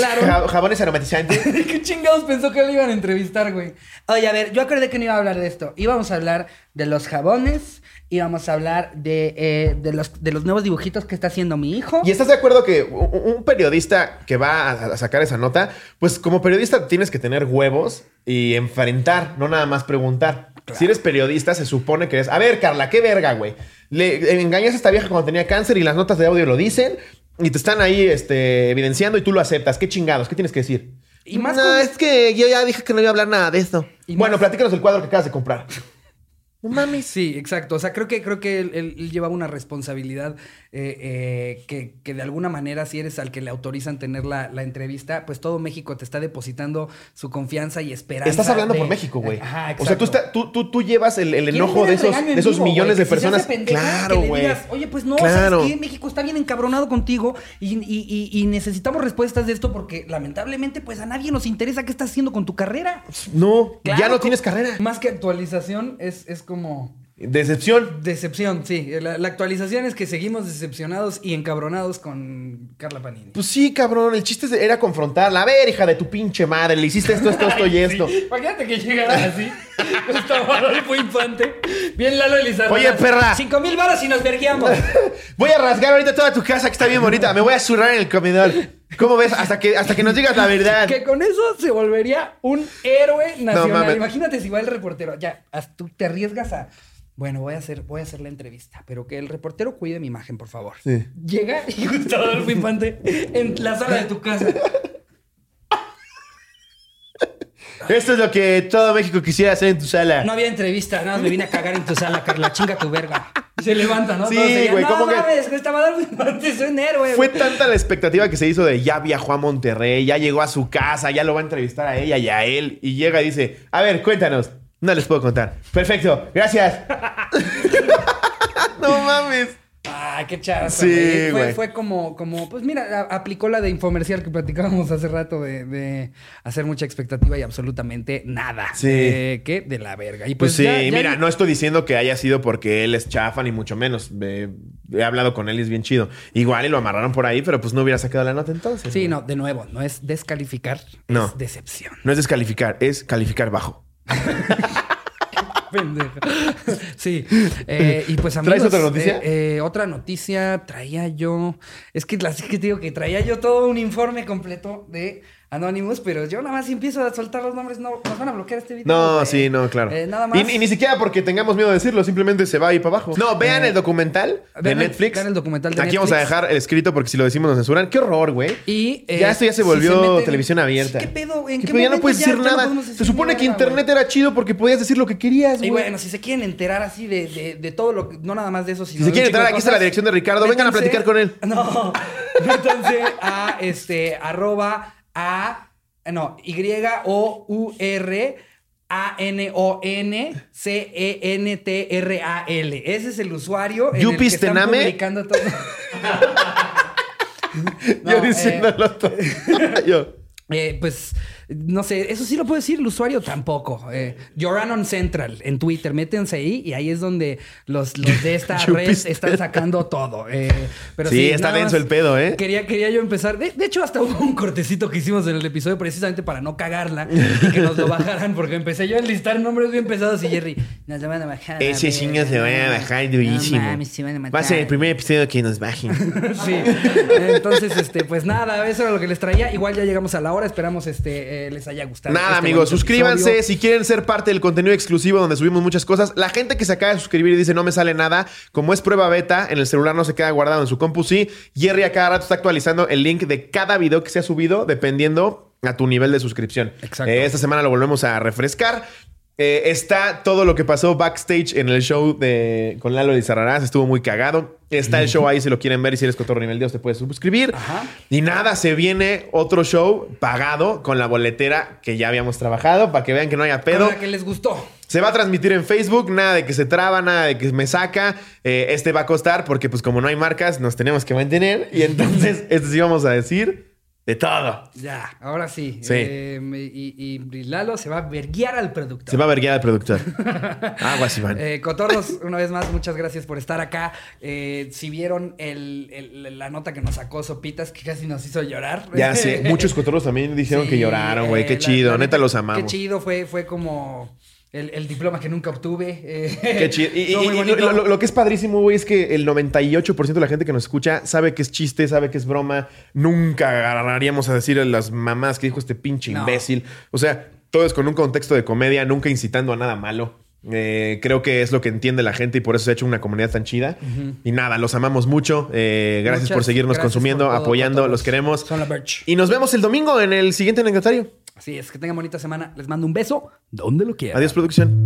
Speaker 2: jabones aromatizantes.
Speaker 1: ¿Qué chingados pensó que le iban a entrevistar, güey? Oye, a ver, yo acordé que no iba a hablar de esto. Íbamos a hablar de los jabones, íbamos a hablar de, eh, de, los, de los nuevos dibujitos que está haciendo mi hijo.
Speaker 2: ¿Y estás de acuerdo que un periodista que va a a sacar esa nota, pues como periodista tienes que tener huevos y enfrentar, no nada más preguntar? Si eres periodista, se supone que eres. A ver, Carla, qué verga, güey. Le engañas a esta vieja cuando tenía cáncer y las notas de audio lo dicen y te están ahí este, evidenciando y tú lo aceptas. ¿Qué chingados? ¿Qué tienes que decir?
Speaker 1: Y más
Speaker 2: no,
Speaker 1: con-
Speaker 2: es que yo ya dije que no iba a hablar nada de esto.
Speaker 1: Y
Speaker 2: Bueno,
Speaker 1: más-
Speaker 2: platícanos el cuadro que acabas de comprar. No mames.
Speaker 1: Sí, exacto. O sea, creo que, creo que él, él- él lleva una responsabilidad eh, eh, que, que de alguna manera, si eres al que le autorizan tener la, la entrevista, pues todo México te está depositando su confianza y esperanza.
Speaker 2: Estás hablando
Speaker 1: de-
Speaker 2: por México, güey.
Speaker 1: Ajá,
Speaker 2: O sea, tú, está- tú, tú, tú llevas el, el
Speaker 1: ¿Quieres
Speaker 2: enojo de esos, de esos
Speaker 1: vivo,
Speaker 2: millones de
Speaker 1: Que si se
Speaker 2: personas. claro,
Speaker 1: que le
Speaker 2: güey.
Speaker 1: digas, Oye, pues no,
Speaker 2: Claro.
Speaker 1: ¿sabes qué? México está bien encabronado contigo y, y- y- y necesitamos respuestas de esto porque lamentablemente pues a nadie nos interesa qué estás haciendo con tu carrera.
Speaker 2: No, ya
Speaker 1: Claro,
Speaker 2: no
Speaker 1: co-
Speaker 2: tienes carrera.
Speaker 1: Más que actualización, es, es como.
Speaker 2: Decepción.
Speaker 1: Decepción, sí. La, la actualización es que seguimos decepcionados y encabronados con Carla Panini.
Speaker 2: Pues sí, cabrón. El chiste era confrontarla. A ver, hija de tu pinche madre, le hiciste esto, esto, esto y esto.
Speaker 1: Sí. Imagínate que llegara así. Gustavo Adolfo Infante. Bien Lalo Elizardo.
Speaker 2: Oye, perra.
Speaker 1: Cinco mil varos y nos verguiamos.
Speaker 2: Voy a rasgar ahorita toda tu casa que está bien bonita. Me voy a zurrar en el comedor. ¿Cómo ves? Hasta que, hasta que nos digas la verdad.
Speaker 1: Que con eso se volvería un héroe nacional. Imagínate si va el reportero. Ya, tú te arriesgas a. Bueno, voy a hacer, voy a hacer la entrevista, pero que el reportero cuide mi imagen, por favor.
Speaker 2: Sí.
Speaker 1: Llega y Gustavo Adolfo Infante en la sala de tu casa.
Speaker 2: Esto es lo que todo México quisiera hacer en tu sala.
Speaker 1: No había entrevista, nada más me vine a cagar en tu sala, Carla. Chinga tu verga. Y se levanta, ¿no?
Speaker 2: Sí,
Speaker 1: Todos
Speaker 2: güey,
Speaker 1: No
Speaker 2: ¿cómo que-
Speaker 1: mames, Gustavo Adolfo Infante es un héroe.
Speaker 2: Fue
Speaker 1: güey".
Speaker 2: tanta la expectativa que se hizo de ya viajó a Monterrey, ya llegó a su casa, ya lo va a entrevistar a ella y a él. Y llega y dice, a ver, cuéntanos. No les puedo contar. Perfecto, gracias. no mames.
Speaker 1: Ay, qué chaza,
Speaker 2: Sí,
Speaker 1: güey. Fue, fue como, como, pues mira, a- aplicó la de infomercial que platicábamos hace rato de, de hacer mucha expectativa y absolutamente nada.
Speaker 2: Sí.
Speaker 1: Eh, que de la verga. Y
Speaker 2: Pues,
Speaker 1: pues,
Speaker 2: sí,
Speaker 1: ya- ya
Speaker 2: mira, no estoy diciendo que haya sido porque él es chafa, ni mucho menos. Eh, he hablado con él y es bien chido. Igual y lo amarraron por ahí, pero pues no hubiera sacado la nota entonces.
Speaker 1: Sí,
Speaker 2: güey.
Speaker 1: no, de nuevo, no es descalificar,
Speaker 2: No.
Speaker 1: es decepción.
Speaker 2: No es descalificar, es calificar bajo.
Speaker 1: Pendejo. Sí. Eh, y pues amigos,
Speaker 2: ¿Traes otra noticia?
Speaker 1: eh, eh, otra noticia traía yo. Es que las que te digo que traía yo todo un informe completo de Anonymous, pero yo nada más si empiezo a soltar los nombres, no, nos van a bloquear este video.
Speaker 2: No, sí, no, claro.
Speaker 1: Eh, nada más.
Speaker 2: Y, y ni siquiera porque tengamos miedo de decirlo, simplemente se va ahí para abajo. No, vean
Speaker 1: Eh,
Speaker 2: el documental de
Speaker 1: vean el-
Speaker 2: Netflix.
Speaker 1: vean el documental de
Speaker 2: Aquí vamos a dejar el escrito porque si lo decimos nos censuran. Qué horror, güey.
Speaker 1: Y, eh,
Speaker 2: ya esto ya se
Speaker 1: si
Speaker 2: volvió
Speaker 1: meten-
Speaker 2: televisión abierta.
Speaker 1: ¿Qué pedo? ¿En
Speaker 2: ¿Qué
Speaker 1: qué
Speaker 2: pedo? ya no puedes
Speaker 1: ya-
Speaker 2: decir
Speaker 1: ya
Speaker 2: nada.
Speaker 1: decir
Speaker 2: se supone que internet era chido porque podías decir lo que querías,
Speaker 1: Y
Speaker 2: güey.
Speaker 1: bueno, si se quieren enterar así de, de, de todo lo que. No nada más de eso, sino.
Speaker 2: Si se quieren
Speaker 1: de
Speaker 2: aquí está la dirección de Ricardo. Vengan a platicar con él.
Speaker 1: No. Métanse a este arroba a. No, Y-O-U-R. A-N-O-N-C-E-N-T-R-A-L. Ese es el usuario. En el que
Speaker 2: ¿Yupis
Speaker 1: están publicando todo. No,
Speaker 2: Yo
Speaker 1: eh,
Speaker 2: diciéndolo todo. Yo.
Speaker 1: Eh, pues, no sé, eso sí lo puedo decir, el usuario tampoco. Eh, Yoranon Central en Twitter, métense ahí y ahí es donde los, los de esta red están sacando todo. Eh, pero
Speaker 2: Sí, está denso el pedo, ¿eh?
Speaker 1: Quería, quería yo empezar. De, de hecho, hasta hubo un cortecito que hicimos en el episodio precisamente para no cagarla y que nos lo bajaran, porque empecé yo a enlistar nombres bien pesados y Jerry, nos lo van a bajar.
Speaker 2: Ese chingo se van a bajar durísimo.
Speaker 1: No mames, se van a matar.
Speaker 2: Va a ser el primer episodio que nos bajen.
Speaker 1: Sí. Entonces, este, pues nada, eso era lo que les traía. Igual ya llegamos a la hora. Esperamos este eh, les haya gustado.
Speaker 2: Nada,
Speaker 1: este
Speaker 2: amigos, suscríbanse
Speaker 1: episodio.
Speaker 2: si quieren ser parte del contenido exclusivo donde subimos muchas cosas. La gente que se acaba de suscribir y dice no me sale nada, como es prueba beta, en el celular no se queda guardado en su compu, sí. Jerry a cada rato está actualizando el link de cada video que se ha subido dependiendo a tu nivel de suscripción.
Speaker 1: Exacto.
Speaker 2: Eh, esta semana lo volvemos a refrescar. Eh, está todo lo que pasó backstage en el show de, con Lalo Lizarrarás. Estuvo muy cagado. Está el show ahí si lo quieren ver y si eres cotorro nivel Dios te puedes suscribir.
Speaker 1: Ajá.
Speaker 2: Y nada, se viene otro show pagado con la boletera que ya habíamos trabajado para que vean que no haya pedo.
Speaker 1: Ahora que les gustó.
Speaker 2: Se va a transmitir en Facebook, nada de que se traba, nada de que me saca. Eh, este va a costar porque pues como no hay marcas nos tenemos que mantener y entonces este sí vamos a decir de todo.
Speaker 1: Ya, ahora sí.
Speaker 2: Sí.
Speaker 1: Eh, y, y Lalo se va a verguiar al productor.
Speaker 2: Se va a ver guiar al productor. Aguas, Iván.
Speaker 1: Eh, Cotorros, una vez más, muchas gracias por estar acá. Eh, si vieron el- el- la nota que nos sacó Sopitas, que casi nos hizo llorar.
Speaker 2: ya sé, muchos cotorros también dijeron que lloraron, güey.
Speaker 1: eh,
Speaker 2: Qué
Speaker 1: la-
Speaker 2: chido,
Speaker 1: la
Speaker 2: neta los amamos.
Speaker 1: Qué chido, fue, fue como el, el diploma que nunca obtuve. eh,
Speaker 2: Qué chido. Y, lo, lo- lo que es padrísimo, güey, es que el 98% de la gente que nos escucha sabe que es chiste, sabe que es broma. Nunca agarraríamos a decir a las mamás que dijo este pinche
Speaker 1: No.
Speaker 2: imbécil. O sea, todo es con un contexto de comedia, nunca incitando a nada malo. Eh, creo que es lo que entiende la gente y por eso se ha hecho una comunidad tan chida. Y nada, los amamos mucho. Eh, gracias
Speaker 1: Muchas
Speaker 2: por seguirnos
Speaker 1: gracias
Speaker 2: consumiendo,
Speaker 1: por todo,
Speaker 2: apoyando, los queremos.
Speaker 1: Son la.
Speaker 2: Y nos vemos el domingo en el siguiente anecdotario.
Speaker 1: Así es, que tengan bonita semana. Les mando un beso donde lo quieran.
Speaker 2: Adiós, producción.